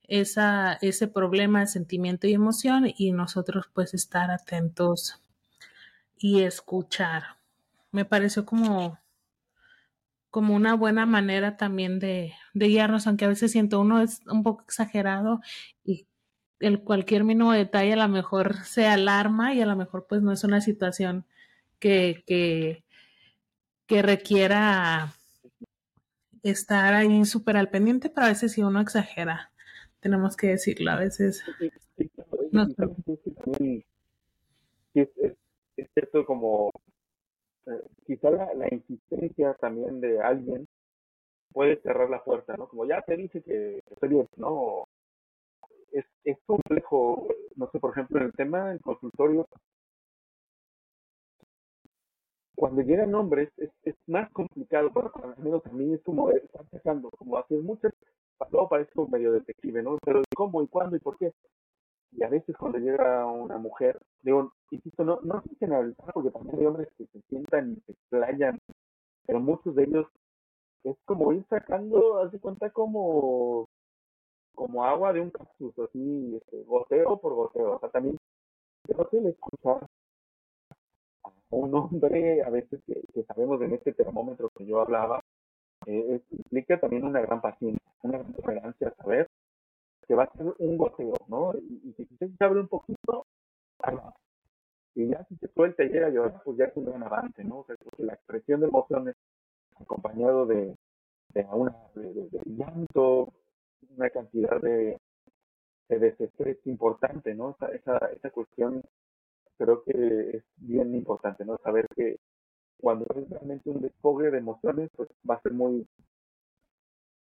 esa, ese problema, sentimiento y emoción y nosotros pues estar atentos y escuchar. Me pareció como, como una buena manera también de, de guiarnos, aunque a veces siento uno es un poco exagerado y el cualquier mínimo detalle a lo mejor se alarma y a lo mejor pues no es una situación que, que, que requiera estar ahí súper al pendiente, pero a veces si uno exagera, tenemos que decirlo, a veces. no, es, es, cierto como eh, quizá la, la, insistencia también de alguien puede cerrar la puerta, ¿no? Como ya te dice que estoy bien, ¿no? Es, es complejo, no sé, por ejemplo, en el tema del consultorio, cuando llegan hombres es, es más complicado, pero al menos a mí es como estar sacando, como hacer muchas, luego parece como medio detective, ¿no? Pero ¿cómo y cuándo y por qué? Y a veces cuando llega una mujer, digo, insisto, no, no hay generalizar porque también hay hombres que se sientan y se explayan, pero muchos de ellos es como ir sacando, haz de cuenta como como agua de un cactus, así, este, goteo por goteo. O sea, también creo que el escuchar un hombre, a veces que, sabemos en este termómetro que yo hablaba, eh, implica también una gran paciencia, una gran tolerancia a saber que va a ser un goteo, ¿no? Y, si usted se abre un poquito, y ya si se suelta y llega a llorar, pues ya es un gran avance, ¿no? Porque la expresión de emociones acompañado de, de, una, llanto, una cantidad de, de desestrés importante, ¿no? Esa, esa, esa cuestión creo que es bien importante, ¿no? Saber que cuando es realmente un desfogue de emociones, pues va a ser muy,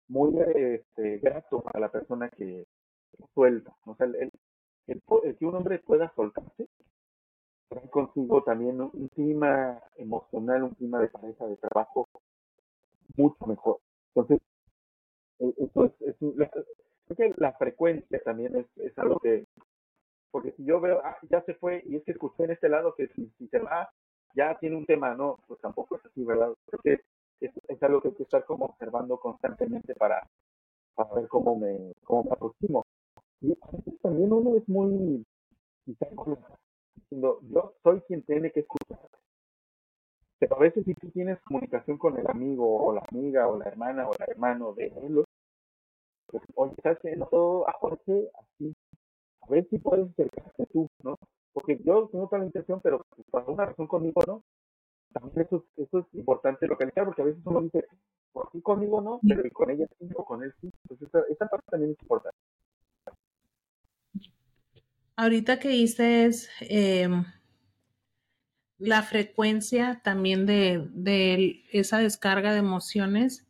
muy este, grato para la persona que suelta. O sea, el, el, que un hombre pueda soltarse, trae consigo también un clima emocional, un clima de pareja, de trabajo mucho mejor. Entonces, e, eso es, creo que la frecuencia también es, es algo que, porque si yo veo, ah, ya se fue y es que escuché en este lado que si, se va, ya tiene un tema, no, pues tampoco es así, ¿verdad? Creo es, algo que hay que estar como observando constantemente para, para ver cómo me, cómo me aproximo. Y a veces también uno es muy, quizás diciendo, yo soy quien tiene que escuchar. Pero a veces si tú tienes comunicación con el amigo o la amiga o la hermana o el hermano de él, pues, oye, ¿sabes qué? Todo a Jorge así a ver si puedes acercarte tú, ¿no? Porque yo tengo otra intención, pero por alguna razón conmigo no. También eso, eso es importante localizar, porque a veces uno dice, por ti conmigo no, pero con ella sí o con él sí. Entonces, esa, parte también es importante. Ahorita que dices eh, la frecuencia también de, de, esa descarga de emociones,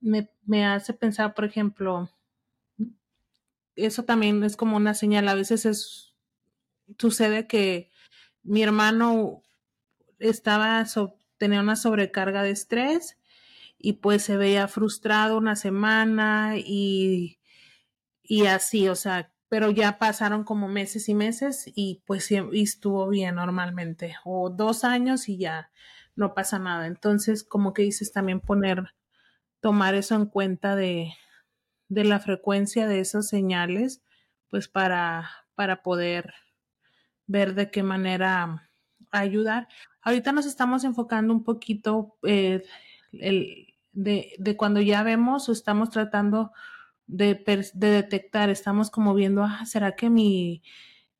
me, me hace pensar, por ejemplo, eso también es como una señal. A veces es, sucede que mi hermano estaba, tenía una sobrecarga de estrés y pues se veía frustrado una semana y, y así, o sea, pero ya pasaron como meses y meses y pues y estuvo bien normalmente, o dos años y ya no pasa nada. Entonces, como que dices también poner, tomar eso en cuenta de, de la frecuencia de esas señales, pues para, para poder ver de qué manera ayudar. Ahorita nos estamos enfocando un poquito eh, el, de, de, cuando ya vemos o estamos tratando de, de, detectar, estamos como viendo, ah, ¿será que mi,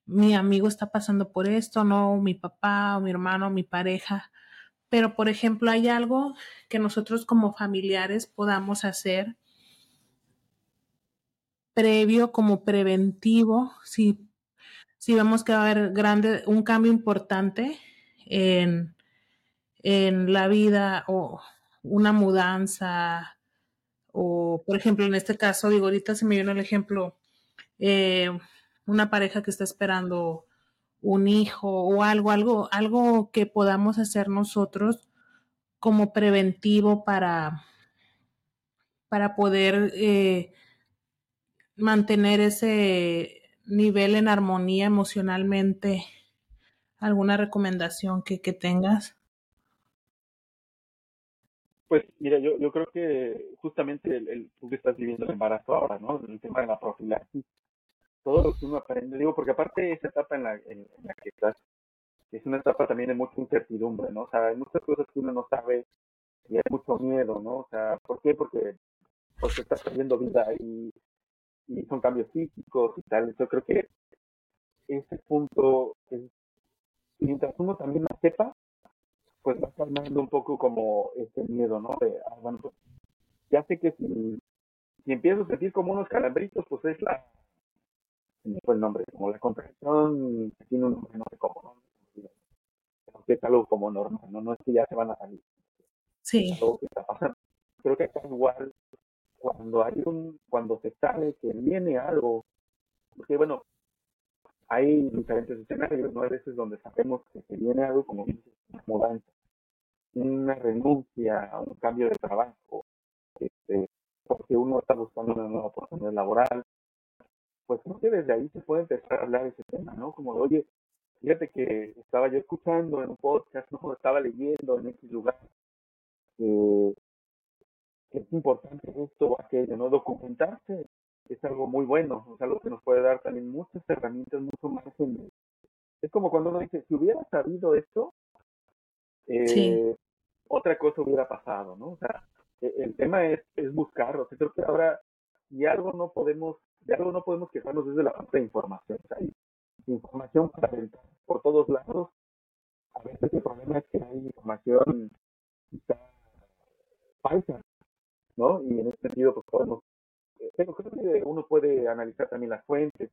mi amigo está pasando por esto? No, mi papá o mi hermano o mi pareja. Pero, por ejemplo, hay algo que nosotros como familiares podamos hacer previo como preventivo, si, si vemos que va a haber grande, un cambio importante en, en la vida o una mudanza o, por ejemplo, en este caso, digo, ahorita se me viene el ejemplo, eh, una pareja que está esperando un hijo o algo, algo, algo que podamos hacer nosotros como preventivo para, para poder eh, mantener ese nivel en armonía emocionalmente. ¿Alguna recomendación que, que tengas? Pues mira, yo, yo creo que justamente el, tú que estás viviendo el embarazo ahora, ¿no? El tema de la profilaxis, todo lo que uno aprende, digo, porque aparte esa etapa en la, en, la que estás, es una etapa también de mucha incertidumbre, ¿no? O sea, hay muchas cosas que uno no sabe y hay mucho miedo, ¿no? O sea, ¿por qué? Porque, porque estás perdiendo vida y, y son cambios físicos y tal. Yo creo que ese punto, es, mientras uno también la sepa, pues va calmando un poco como este miedo, ¿no? De, ah, bueno, pues ya sé que si, si empiezo a sentir como unos calambritos, pues es la, no fue el nombre, como la contracción, tiene un nombre, no sé cómo, ¿no? es algo como normal, ¿no? No es que ya se van a salir. Sí. que está pasando. Creo que acá igual, cuando hay un, cuando se sabe que viene algo, porque bueno, hay diferentes escenarios, ¿no? Hay veces donde sabemos que se viene algo como una mudanza, una renuncia, un cambio de trabajo, este, porque uno está buscando una nueva oportunidad laboral, pues creo que desde ahí se puede empezar a hablar de ese tema, ¿no? Como oye, fíjate que estaba yo escuchando en un podcast, ¿no? Estaba leyendo en ese lugar, que es importante esto o aquello, ¿no? Documentarse es algo muy bueno, es algo que nos puede dar también muchas herramientas, mucho más en... Es como cuando uno dice, si hubiera sabido esto, eh, otra cosa hubiera pasado, ¿no? O sea, e, el tema es, es buscar, o sea, creo que ahora, si algo no podemos, de algo no podemos quejarnos desde la parte de información, o sea, hay información para por todos lados, a veces el problema es que hay información quizá falsa, ¿no? Y en ese sentido, pues podemos pero creo que uno puede analizar también las fuentes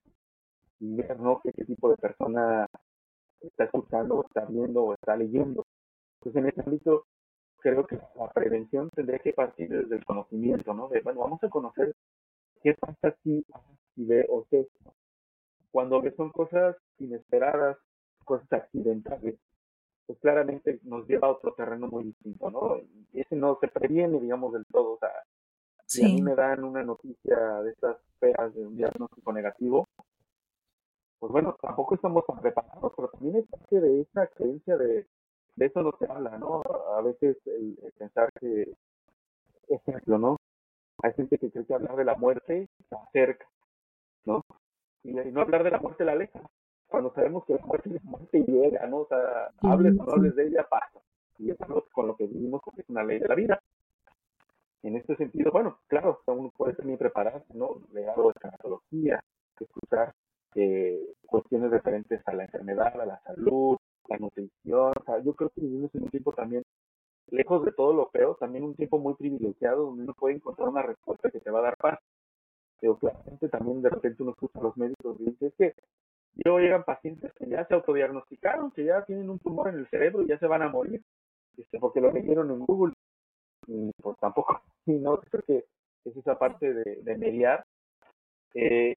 y ver ¿no? qué, tipo de persona está escuchando, está viendo o está leyendo. Entonces, en ese ámbito, creo que la prevención tendría que partir desde el conocimiento, ¿no? De, bueno, vamos a conocer qué pasa si, si ve o sé. Cuando son cosas inesperadas, cosas accidentales, pues claramente nos lleva a otro terreno muy distinto, ¿no? Y ese no se previene, digamos, del todo. O sea, si a mí me dan una noticia de estas feas de un diagnóstico negativo, pues bueno, tampoco estamos tan preparados, pero también es parte de esa creencia de, de eso no se habla, ¿no? A veces el, pensar que, ejemplo, ¿no? Hay gente que cree que hablar de la muerte se acerca, ¿no? Y, no hablar de la muerte la aleja. Cuando sabemos que la muerte, la muerte llega, ¿no? O sea, hables o no hables de ella, pasa. Y eso es con lo que vivimos porque es una ley de la vida en este sentido, bueno, claro, uno puede también prepararse, ¿no? Leer algo de cardiología, escuchar eh, cuestiones referentes a la enfermedad, a la salud, la nutrición. O sea, yo creo que vivimos en un tiempo también, lejos de todo lo feo, también un tiempo muy privilegiado donde uno puede encontrar una respuesta que te va a dar paz. Pero claramente también de repente uno escucha a los médicos y dice, es que yo llegan pacientes que ya se autodiagnosticaron, que ya tienen un tumor en el cerebro y ya se van a morir, este, porque lo leyeron en Google y pues tampoco, *laughs* y no creo que es esa parte de, mediar. Eh,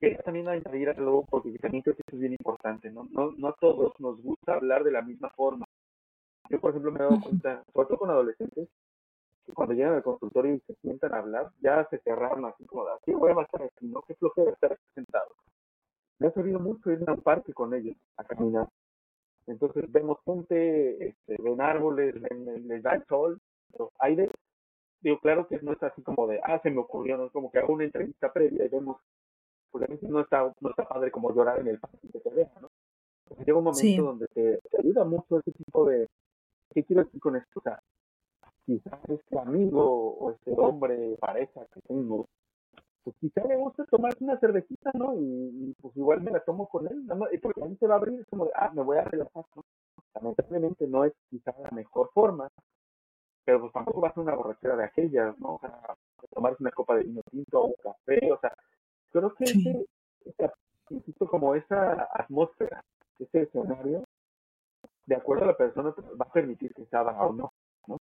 quería también añadir algo porque también creo que eso es bien importante, ¿no? No, no a todos nos gusta hablar de la misma forma. Yo, por ejemplo, me he dado cuenta, sobre todo con adolescentes, que cuando llegan al consultorio y se sientan a hablar, ya se cerraron así como, así voy a estar aquí, ¿no? Qué flojera estar sentado. Me ha servido mucho ir a un parque con ellos, a caminar. Entonces vemos gente, este, ven árboles, ven, les da el sol, hay de, digo, claro que no es así como de, ah, se me ocurrió, no es como que hago una entrevista previa y vemos, porque a veces no está, no está padre como llorar en el parque que te vea, ¿no? Porque llega un momento donde te, ayuda mucho ese tipo de, ¿qué quiero decir con esto? O sea, quizás este amigo o este hombre, pareja que tengo, pues quizá me gusta tomar una cervecita, ¿no? Y, pues igual me la tomo con él, nada más, y porque a mí se va a abrir, es como de, ah, me voy a relajar, ¿no? Lamentablemente no es quizá la mejor forma, pero pues tampoco va a ser una borrachera de aquellas, ¿no? O sea, tomarse una copa de vino tinto o un café, o sea, creo que ese, insisto, como esa atmósfera, ese escenario, de acuerdo a la persona, va a permitir que se abra o no, ¿no?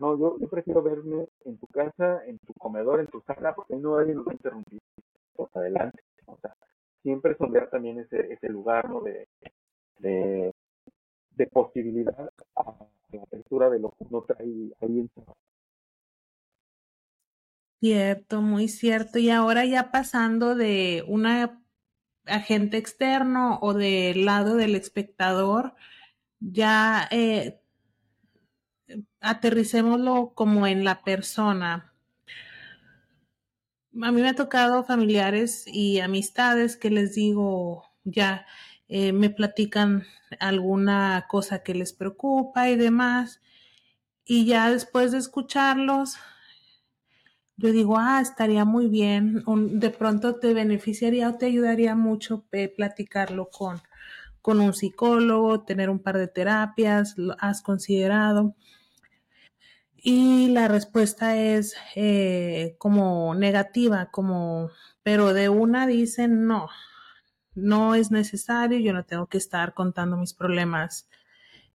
No, yo, prefiero verme en tu casa, en tu comedor, en tu sala, porque ahí no alguien nos va a interrumpir. Pues adelante. O sea, siempre sondear también ese, lugar, ¿no? De, de, de posibilidad a la apertura de lo que uno trae ahí en Cierto, muy cierto. Y ahora ya pasando de un agente externo o del lado del espectador, ya eh, aterricémoslo como en la persona. A mí me ha tocado familiares y amistades que les digo, ya eh, me platican alguna cosa que les preocupa y demás. Y ya después de escucharlos, yo digo, ah, estaría muy bien, de pronto te beneficiaría o te ayudaría mucho platicarlo con, con un psicólogo, tener un par de terapias, lo has considerado. Y la respuesta es eh, como negativa, como, pero de una dicen no, no es necesario, yo no tengo que estar contando mis problemas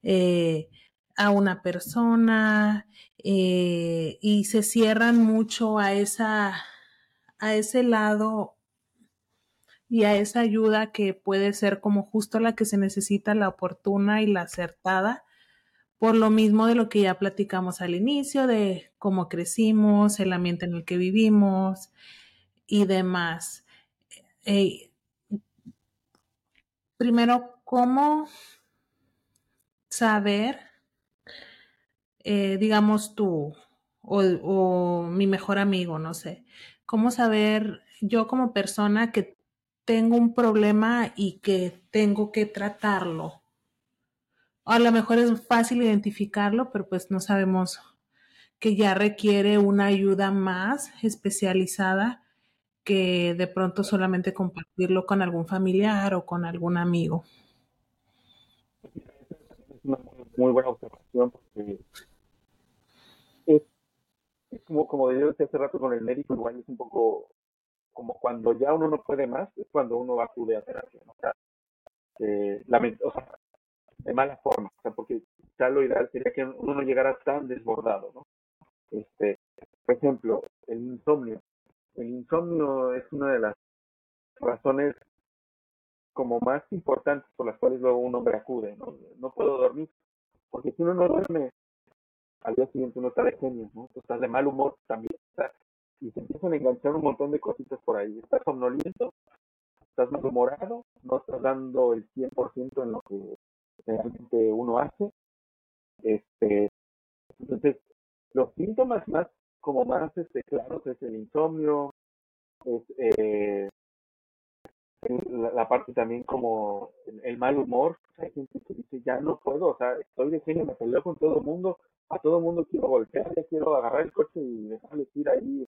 eh, a una persona eh, y se cierran mucho a esa a ese lado y a esa ayuda que puede ser como justo la que se necesita, la oportuna y la acertada, por lo mismo de lo que ya platicamos al inicio, de cómo crecimos, el ambiente en el que vivimos y demás. Eh, primero, ¿cómo saber eh, digamos tú o, mi mejor amigo, no sé, cómo saber yo como persona que tengo un problema y que tengo que tratarlo. A lo mejor es fácil identificarlo, pero pues no sabemos que ya requiere una ayuda más especializada que de pronto solamente compartirlo con algún familiar o con algún amigo. Es una muy buena observación porque es, como, como decía hace rato con el médico, igual es un poco como cuando ya uno no puede más, es cuando uno acude a terapia, ¿no? O sea, o sea, de mala forma, o sea, porque ya lo ideal sería que uno no llegara tan desbordado, ¿no? Este, por ejemplo, el insomnio. El insomnio es una de las razones como más importantes por las cuales luego un hombre acude, ¿no? No puedo dormir, porque si uno no duerme, al día siguiente uno está de genio, ¿no? Tú estás de mal humor también, y se empiezan a enganchar un montón de cositas por ahí. Estás somnoliento, estás malhumorado, no estás dando el 100% en lo que realmente uno hace. Este, entonces, los síntomas más, como más este, claros es el insomnio, es eh, la, parte también como el, mal humor. Hay gente que dice, ya no puedo, o sea, estoy de genio, me peleo con todo el mundo, a todo el mundo quiero golpear, ya quiero agarrar el coche y dejarle ir ahí.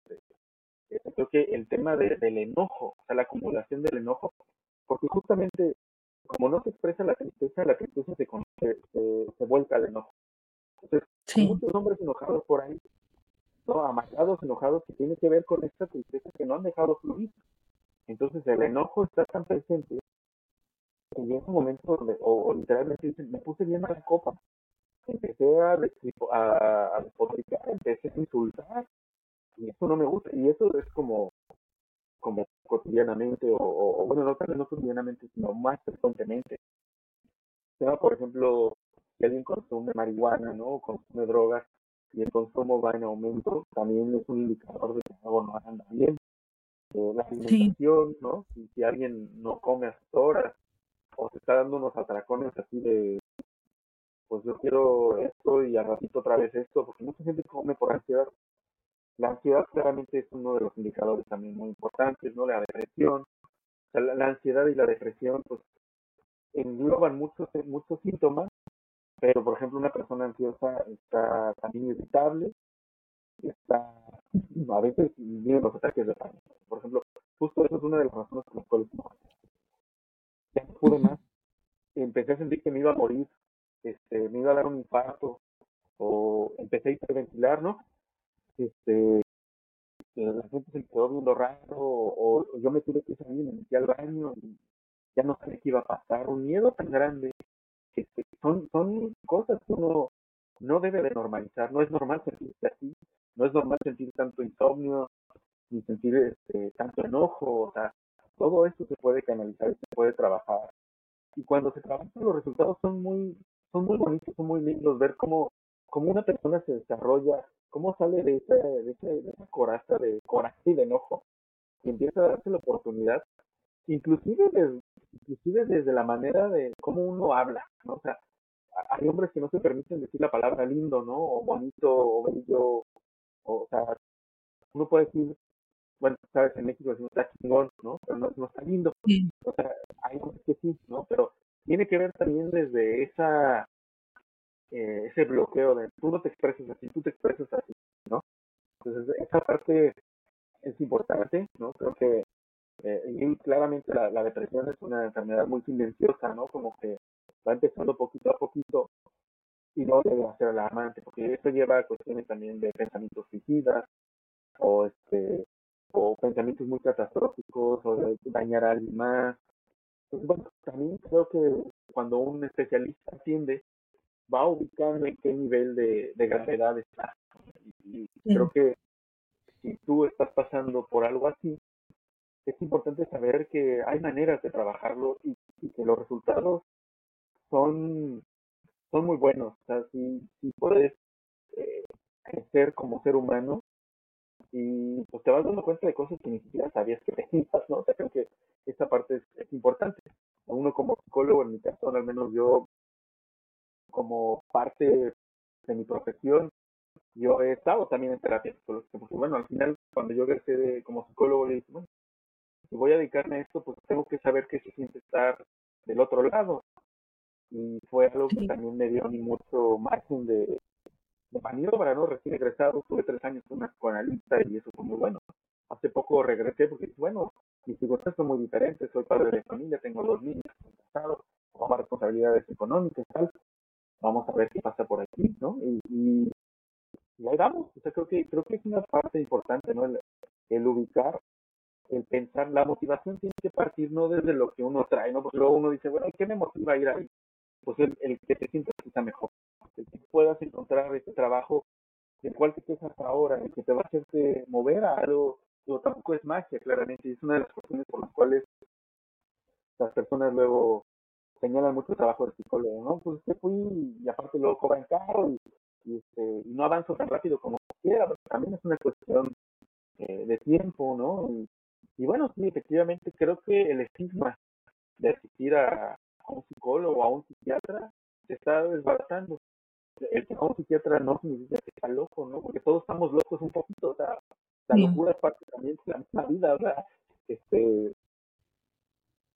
Este, creo que el tema del enojo, o sea, la acumulación del enojo, porque justamente como no se expresa la tristeza, la tristeza se, se, se vuelca al enojo. Entonces, hay muchos hombres enojados por ahí, ¿no? amargados, enojados, que tiene que ver con esta tristeza que no han dejado fluir. Entonces el enojo está tan presente que llega un momento donde, o, literalmente dicen, me puse bien a la copa, empecé a, a, a empecé a insultar, y eso no me gusta, y eso es como, como cotidianamente, o, bueno, no tal no cotidianamente, sino más frecuentemente. sea, por ejemplo, si alguien consume marihuana, ¿no? O consume drogas, y el consumo va en aumento, también es un indicador de que algo no anda bien. Eh, la alimentación, ¿no? Si, si alguien no come a sus horas, o se está dando unos atracones así de, pues yo quiero esto y al ratito otra vez esto, porque mucha gente come por ansiedad. La ansiedad claramente es uno de los indicadores también muy importantes, ¿no? La depresión. la, ansiedad y la depresión, pues, engloban muchos, muchos síntomas, pero por ejemplo una persona ansiosa está también irritable, está, a veces vienen los ataques de pánico. Por ejemplo, justo eso es una de las razones por las cuales ya no pude más. Empecé a sentir que me iba a morir este, me iba a dar un infarto o empecé a hiperventilar, ¿no? Este, la gente se quedó viendo raro o, yo me tuve que salir, me metí al baño y ya no sabía qué iba a pasar, un miedo tan grande. Este, son, son cosas que uno no debe de normalizar, no es normal sentirse así, no es normal sentir tanto insomnio, ni sentir este, tanto enojo, o sea, todo esto se puede canalizar y se puede trabajar. Y cuando se trabaja, los resultados son muy, son muy bonitos, son muy lindos, ver cómo, cómo una persona se desarrolla, cómo sale de esa, de esa, de esa coraza de coraje y de enojo, y empieza a darse la oportunidad, inclusive desde, inclusive desde la manera de cómo uno habla, ¿no? O sea, hay hombres que no se permiten decir la palabra lindo, ¿no? O bonito, o bello, o, sea, uno puede decir, bueno, sabes, en México decimos está chingón, ¿no? Pero no, no está lindo. O sea, hay hombres que sí, ¿no? Pero tiene que ver también desde esa eh, ese bloqueo de tú no te expresas así, tú te expresas así, ¿no? Entonces, esa parte es importante, ¿no? Creo que eh, claramente la, la, depresión es una enfermedad muy silenciosa, ¿no? Como que va empezando poquito a poquito y no debe hacer alarmante, porque esto lleva a cuestiones también de pensamientos suicidas o este o pensamientos muy catastróficos o de dañar a alguien más. Entonces, bueno, también creo que cuando un especialista atiende, va ubicando en qué nivel de, de gravedad está. Y, creo que si tú estás pasando por algo así, es importante saber que hay maneras de trabajarlo y, que los resultados son, son muy buenos. O sea, si, si puedes eh, crecer como ser humano y pues te vas dando cuenta de cosas que ni siquiera sabías que tenías, ¿no? O sea, creo que esta parte es, es importante. Uno como psicólogo, en mi caso, al menos yo, como parte de mi profesión, yo he estado también en terapia psicológica, porque bueno, al final, cuando yo egresé como psicólogo, le dije, bueno, si voy a dedicarme a esto, pues tengo que saber qué se siente estar del otro lado. Y fue algo que también me dio mucho margen de, de maniobra, ¿no? Recién egresado, tuve tres años con una psicoanalista y eso fue muy bueno. Hace poco regresé porque, bueno, mis circunstancias son muy diferentes, soy padre de familia, tengo dos niños, casado, tengo más responsabilidades económicas y tal. Vamos a ver qué pasa por aquí, ¿no? Y, y, ahí vamos. O sea, creo que, creo que es una parte importante, ¿no? el ubicar el pensar, la motivación tiene que partir no desde lo que uno trae, ¿no? Porque luego uno dice, bueno, ¿qué me motiva a ir ahí? Pues el, el que te sientas quizá mejor, el que puedas encontrar ese trabajo del cual te quejas ahora, el que te va a hacerte mover a algo, pero tampoco es magia, claramente, y es una de las cuestiones por las cuales las personas luego señalan mucho el trabajo del psicólogo, ¿no? Pues que fui y aparte luego cobran caro y, y, este, y no avanzo tan rápido como quiera, pero también es una cuestión eh, de tiempo, ¿no? Y, y bueno, sí, efectivamente creo que el estigma de asistir a, un psicólogo o a un psiquiatra se está desbaratando. El que a un psiquiatra no significa que está loco, ¿no? Porque todos estamos locos un poquito, o sea, la locura es parte también de la misma vida, o sea, este,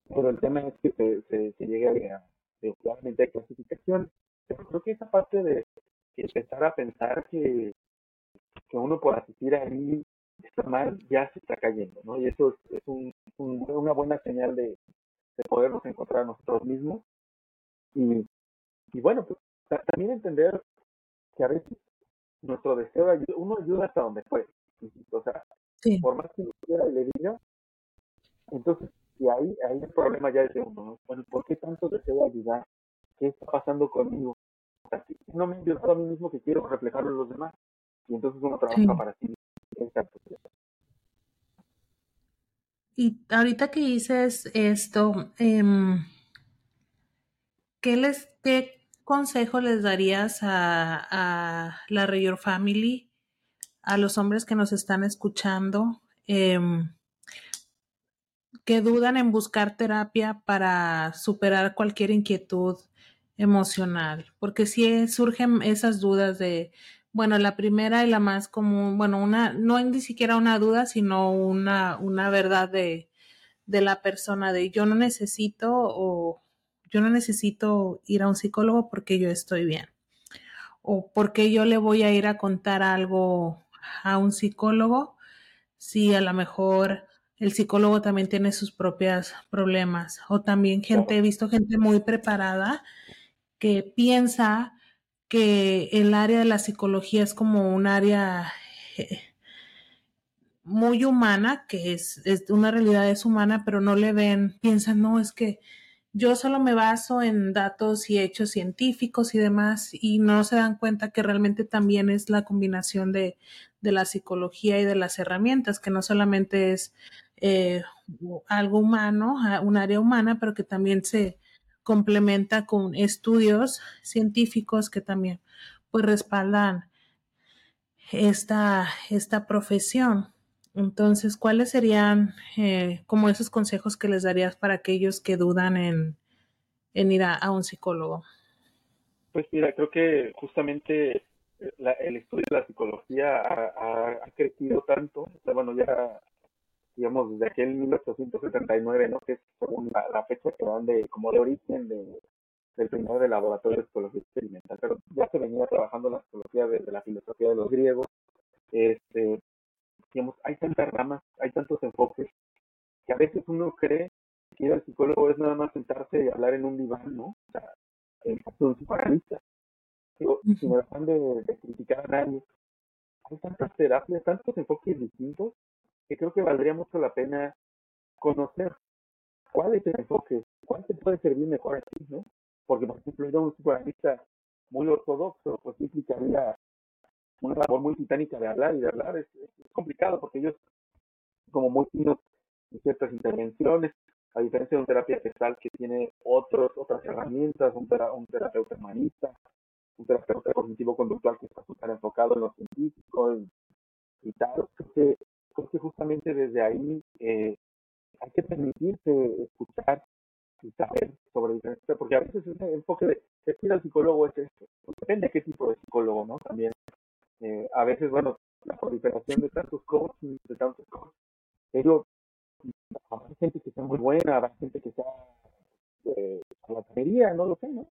pero el tema es que se, se, se llegue a, a clasificación. Pero creo que esa parte de empezar a pensar que, que uno por asistir ahí está mal, ya se está cayendo, ¿no? Y eso es, un, una buena señal de, de, podernos encontrar nosotros mismos. Y, y bueno, pues también entender que a veces nuestro deseo, uno ayuda hasta donde puede. O sea, por más que uno quiera y le diga, entonces, y ahí, ahí el problema ya es de uno, ¿no? Bueno, ¿por qué tanto deseo ayudar? ¿Qué está pasando conmigo? O sea, si no me he ayudado a mí mismo que quiero reflejarlo en los demás. Y entonces uno trabaja para sí y ahorita que dices esto, em, ¿qué, les, ¿qué consejo les darías a, a la Rayor Family, a los hombres que nos están escuchando, em, que dudan en buscar terapia para superar cualquier inquietud emocional? Porque si surgen esas dudas de, bueno, la primera y la más común, bueno, una, no ni siquiera una duda, sino una, una verdad de, de la persona de yo no necesito o yo no necesito ir a un psicólogo porque yo estoy bien. O porque yo le voy a ir a contar algo a un psicólogo si a lo mejor el psicólogo también tiene sus propios problemas. O también gente, he visto gente muy preparada que piensa que el área de la psicología es como un área eh, muy humana, que es, es, una realidad es humana, pero no le ven, piensan, no, es que yo solo me baso en datos y hechos científicos y demás y no se dan cuenta que realmente también es la combinación de, de la psicología y de las herramientas, que no solamente es eh, algo humano, un área humana, pero que también se complementa con estudios científicos que también pues respaldan esta, esta profesión. Entonces, ¿cuáles serían eh, como esos consejos que les darías para aquellos que dudan en, ir a, un psicólogo? Pues mira, creo que justamente el estudio de la psicología ha, crecido tanto, bueno, ya digamos desde aquel 1879, ¿no? Que es según la, fecha que dan de como de origen de, del primer de laboratorio de psicología experimental, pero ya se venía trabajando la psicología desde la filosofía de los griegos, este, digamos, hay tantas ramas, hay tantos enfoques, que a veces uno cree que ir al psicólogo es nada más sentarse y hablar en un diván, ¿no? O sea, en un psicoanalista. Digo, sin afán de, criticar a nadie, hay tantas terapias, tantos enfoques distintos, que creo que valdría mucho la pena conocer cuál es el enfoque, cuál te puede servir mejor a ti, ¿no? Porque, por ejemplo, ir a un psicoanalista muy ortodoxo, pues implicaría una labor muy titánica de hablar y de hablar es, complicado porque ellos como muy finos en ciertas intervenciones, a diferencia de un terapia gestal que tiene otros, otras herramientas, un, terapeuta humanista, un terapeuta cognitivo-conductual que está súper enfocado en lo científico y, tal. Creo que, justamente desde ahí eh, hay que permitirse escuchar y saber sobre diferentes, porque a veces ese enfoque de decir al psicólogo es esto, depende de qué tipo de psicólogo, ¿no? También eh, a veces, bueno, la proliferación de tantos coaches, de tantos coaches, pero habrá gente que sea muy buena, habrá gente que sea eh, la no lo sé, ¿no?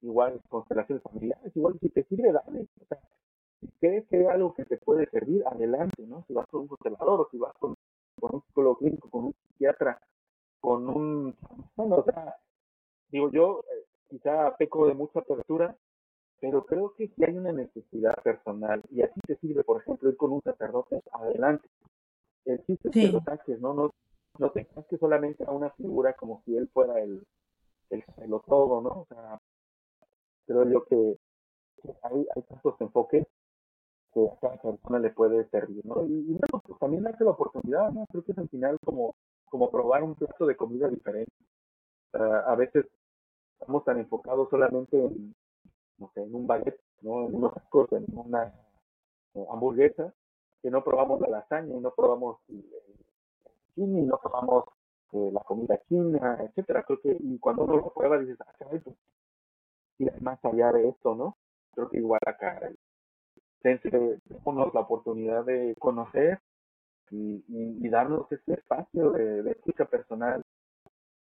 Igual constelaciones familiares, igual si te sirve, dale. O sea, si crees que hay algo que te puede servir, adelante, ¿no? Si vas con un constelador o si vas con, con un psicólogo clínico, con un psiquiatra, con un... Bueno, o sea, digo yo, eh, quizá peco de mucha apertura, pero creo que si hay una necesidad personal y así te sirve, por ejemplo, ir con un sacerdote, adelante. El chiste es que lo saques, ¿no? No, no te que solamente a una figura como si él fuera el, el, todo, ¿no? O sea, creo yo que, hay, hay tantos enfoques que a cada persona le puede servir, ¿no? Y, y bueno, pues también darse la oportunidad, ¿no? Creo que es al final como, como probar un plato de comida diferente. a veces estamos tan enfocados solamente en, no sé, en un baguette, ¿no? en unos tacos, en una eh, hamburguesa, que no probamos la lasaña, y no probamos el, chini, no probamos eh, la comida china, etcétera. Creo que, y cuando uno lo prueba dices, ah, caray, pues, más allá de esto, ¿no? Creo que igual acá, tenemos la oportunidad de conocer y, darnos ese espacio de, de escucha personal.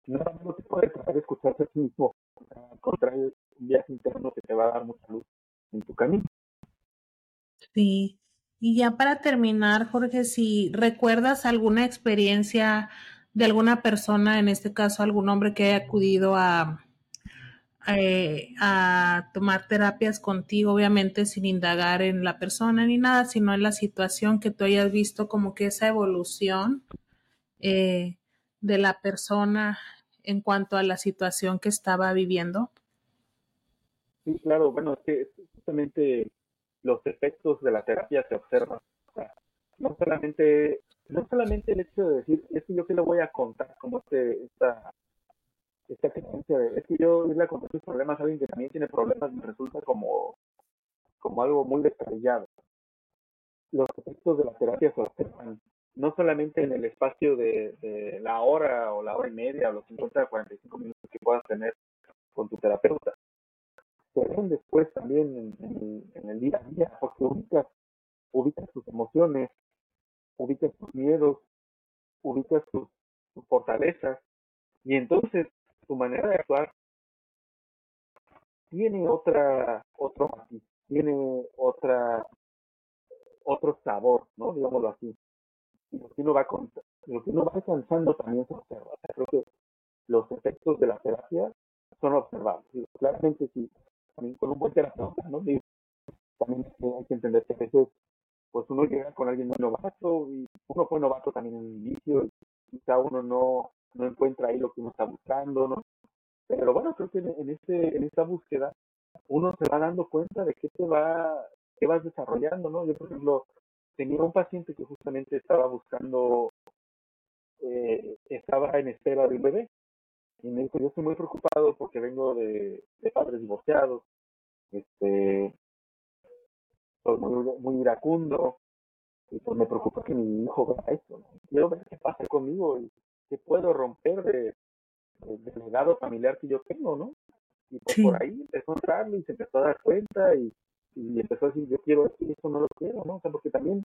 No, te puede tratar de escucharse a sí mismo, al contrario, un viaje interno que te va a dar mucha luz en tu camino. Sí. Y ya para terminar, Jorge, si recuerdas alguna experiencia de alguna persona, en este caso algún hombre que haya acudido a, eh, a tomar terapias contigo, obviamente sin indagar en la persona ni nada, sino en la situación que tú hayas visto como que esa evolución eh, de la persona en cuanto a la situación que estaba viviendo. Sí, claro, bueno, es que justamente los efectos de la terapia se observan. no solamente, no solamente el hecho de decir, es que yo que le voy a contar como este, esta, creencia de, es que yo irle a contar sus problemas a alguien que también tiene problemas me resulta como, como algo muy descabellado. Los efectos de la terapia se observan no solamente en el espacio de, la hora o la hora y media o los 50 o 45 minutos que puedas tener con tu terapeuta, ven después también en, el día a día, porque ubicas, ubicas tus emociones, ubicas tus miedos, ubicas tus, fortalezas, y entonces tu manera de actuar tiene otra, otro tiene otra, otro sabor, ¿no? Digámoslo así. Y lo que uno va, lo que uno va alcanzando también se observa. creo que los efectos de la terapia son observables. Claramente, si también con un buen terapeuta, ¿no? también hay que entender que a veces pues uno llega con alguien muy novato y uno fue novato también en el inicio y quizá uno no, no encuentra ahí lo que uno está buscando, ¿no? pero bueno, creo que en, este, en esta búsqueda uno se va dando cuenta de qué te va, qué vas desarrollando, ¿no? Yo, por ejemplo, tenía un paciente que justamente estaba buscando, eh, estaba en espera de un bebé. Y me dijo, yo estoy muy preocupado porque vengo de, padres divorciados, este, soy muy, muy iracundo, y pues me preocupa que mi hijo vea esto. Quiero ver qué pasa conmigo y qué puedo romper de, del legado familiar que yo tengo, ¿no? Y pues por ahí empezó a entrarle y se empezó a dar cuenta y, y empezó a decir, yo quiero esto y esto no lo quiero, ¿no? O sea, porque también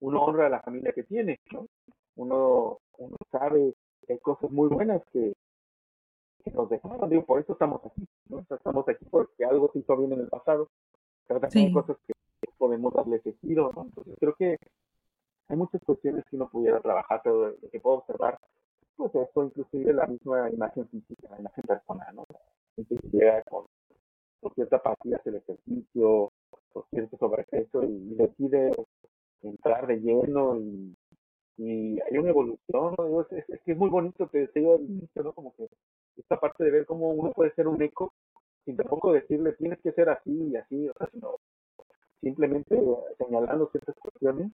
uno honra a la familia que tiene, ¿no? Uno, uno sabe que hay cosas muy buenas que, que nos dejaron, digo, por eso estamos aquí, ¿no? O sea, estamos aquí porque algo se hizo bien en el pasado, pero también hay cosas que podemos darle ese giro, ¿no? Entonces creo que hay muchas cuestiones que uno pudiera trabajar, pero lo que puedo observar, pues esto, inclusive la misma imagen física, la imagen personal, ¿no? que llega con, cierta apatía hacia el ejercicio, por cierto sobrepeso y decide entrar de lleno y, y hay una evolución, ¿no? es, que es muy bonito, te digo al inicio, ¿no? Como que esta parte de ver cómo uno puede ser un eco sin tampoco decirle tienes que ser así y así, o sea, sino simplemente señalando ciertas cuestiones,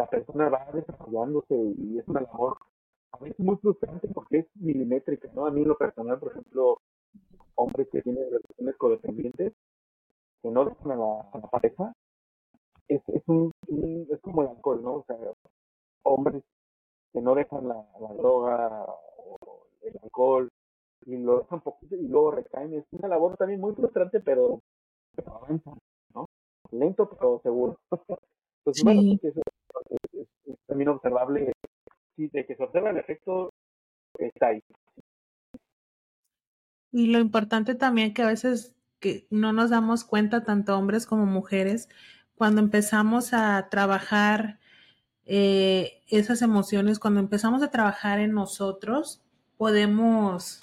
la persona va desarrollándose y es una labor a veces muy frustrante porque es milimétrica, ¿no? A mí lo personal, por ejemplo, hombres que tienen relaciones codependientes, que no dejan a la, pareja, es, es, un, es como el alcohol, ¿no? O sea, hombres que no dejan la, la droga o el alcohol y lo dejan poquito y luego recaen. Es una labor también muy frustrante, pero, pero avanza, ¿no? Lento, pero seguro. *laughs* Entonces, bueno, pues es, es, también observable, sí, de que se observa el efecto, está ahí. Y lo importante también que a veces que no nos damos cuenta, tanto hombres como mujeres, cuando empezamos a trabajar eh, esas emociones, cuando empezamos a trabajar en nosotros, podemos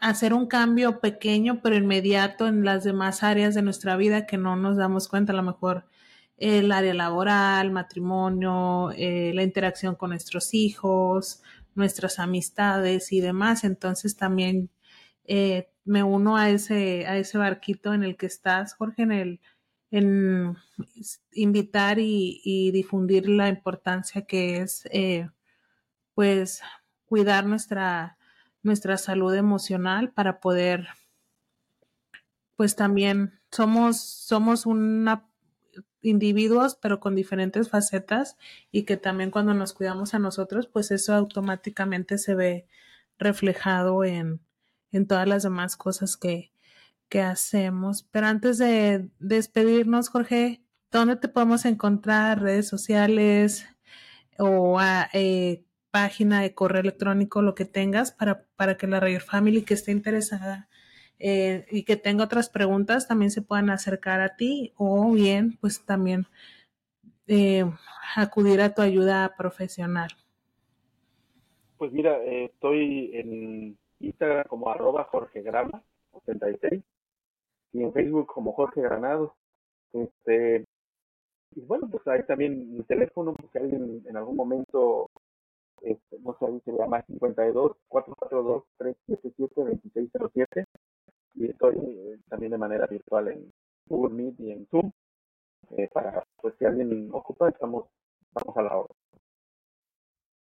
hacer un cambio pequeño pero inmediato en las demás áreas de nuestra vida que no nos damos cuenta, a lo mejor el área laboral, matrimonio, eh, la interacción con nuestros hijos, nuestras amistades y demás. Entonces también eh, me uno a ese, a ese barquito en el que estás, Jorge, en el en invitar y, difundir la importancia que es eh, pues cuidar nuestra nuestra salud emocional para poder pues también somos somos una individuos, pero con diferentes facetas y que también cuando nos cuidamos a nosotros, pues eso automáticamente se ve reflejado en, en todas las demás cosas que, que hacemos. Pero antes de despedirnos, Jorge, ¿dónde te podemos encontrar? ¿Redes sociales o a, eh, página de correo electrónico, lo que tengas para, para que la Rayor Family que esté interesada eh, y que tenga otras preguntas también se puedan acercar a ti o bien pues también eh, acudir a tu ayuda profesional. Pues mira, eh, estoy en Instagram como arroba Jorge Grama 86 y en Facebook como Jorge Granados. Este, y bueno, pues ahí también mi teléfono, porque alguien en algún momento, este, no sé, ahí se llama 52 442 377 2607 y estoy eh, también de manera virtual en Google Meet y en Zoom eh, para pues si alguien ocupa estamos vamos a la hora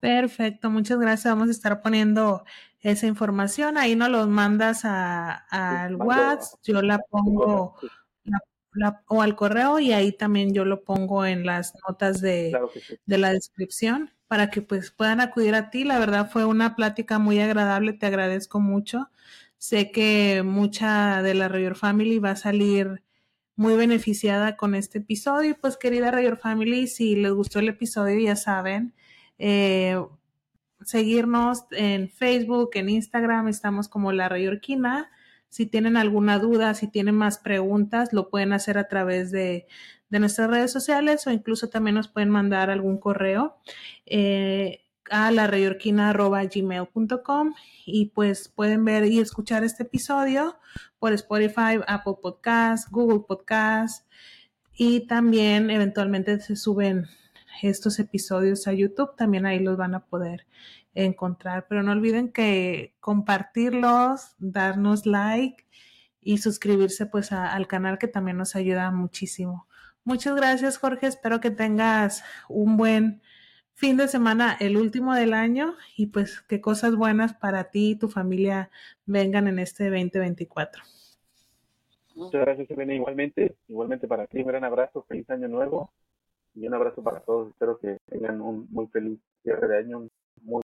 Perfecto, muchas gracias. Vamos a estar poniendo esa información. Ahí nos los mandas al WhatsApp, yo la pongo o al correo y ahí también yo lo pongo en las notas de, de la descripción para que pues puedan acudir a ti. La verdad fue una plática muy agradable, te agradezco mucho. Sé que mucha de la Rayor Family va a salir muy beneficiada con este episodio. Pues querida Rayor Family, si les gustó el episodio, ya saben, eh, seguirnos en Facebook, en Instagram, estamos como la Rayorquina. Si tienen alguna duda, si tienen más preguntas, lo pueden hacer a través de, nuestras redes sociales o incluso también nos pueden mandar algún correo. Eh, a gmail.com y pues pueden ver y escuchar este episodio por Spotify, Apple Podcast, Google Podcast y también eventualmente se suben estos episodios a YouTube, también ahí los van a poder encontrar. Pero no olviden que compartirlos, darnos like y suscribirse pues al canal que también nos ayuda muchísimo. Muchas gracias Jorge, espero que tengas un buen fin de semana, el último del año y pues que cosas buenas para ti y tu familia vengan en este 2024. Muchas gracias, Elena. Igualmente, igualmente para ti, un gran abrazo, feliz año nuevo y un abrazo para todos. Espero que tengan un muy feliz cierre de año,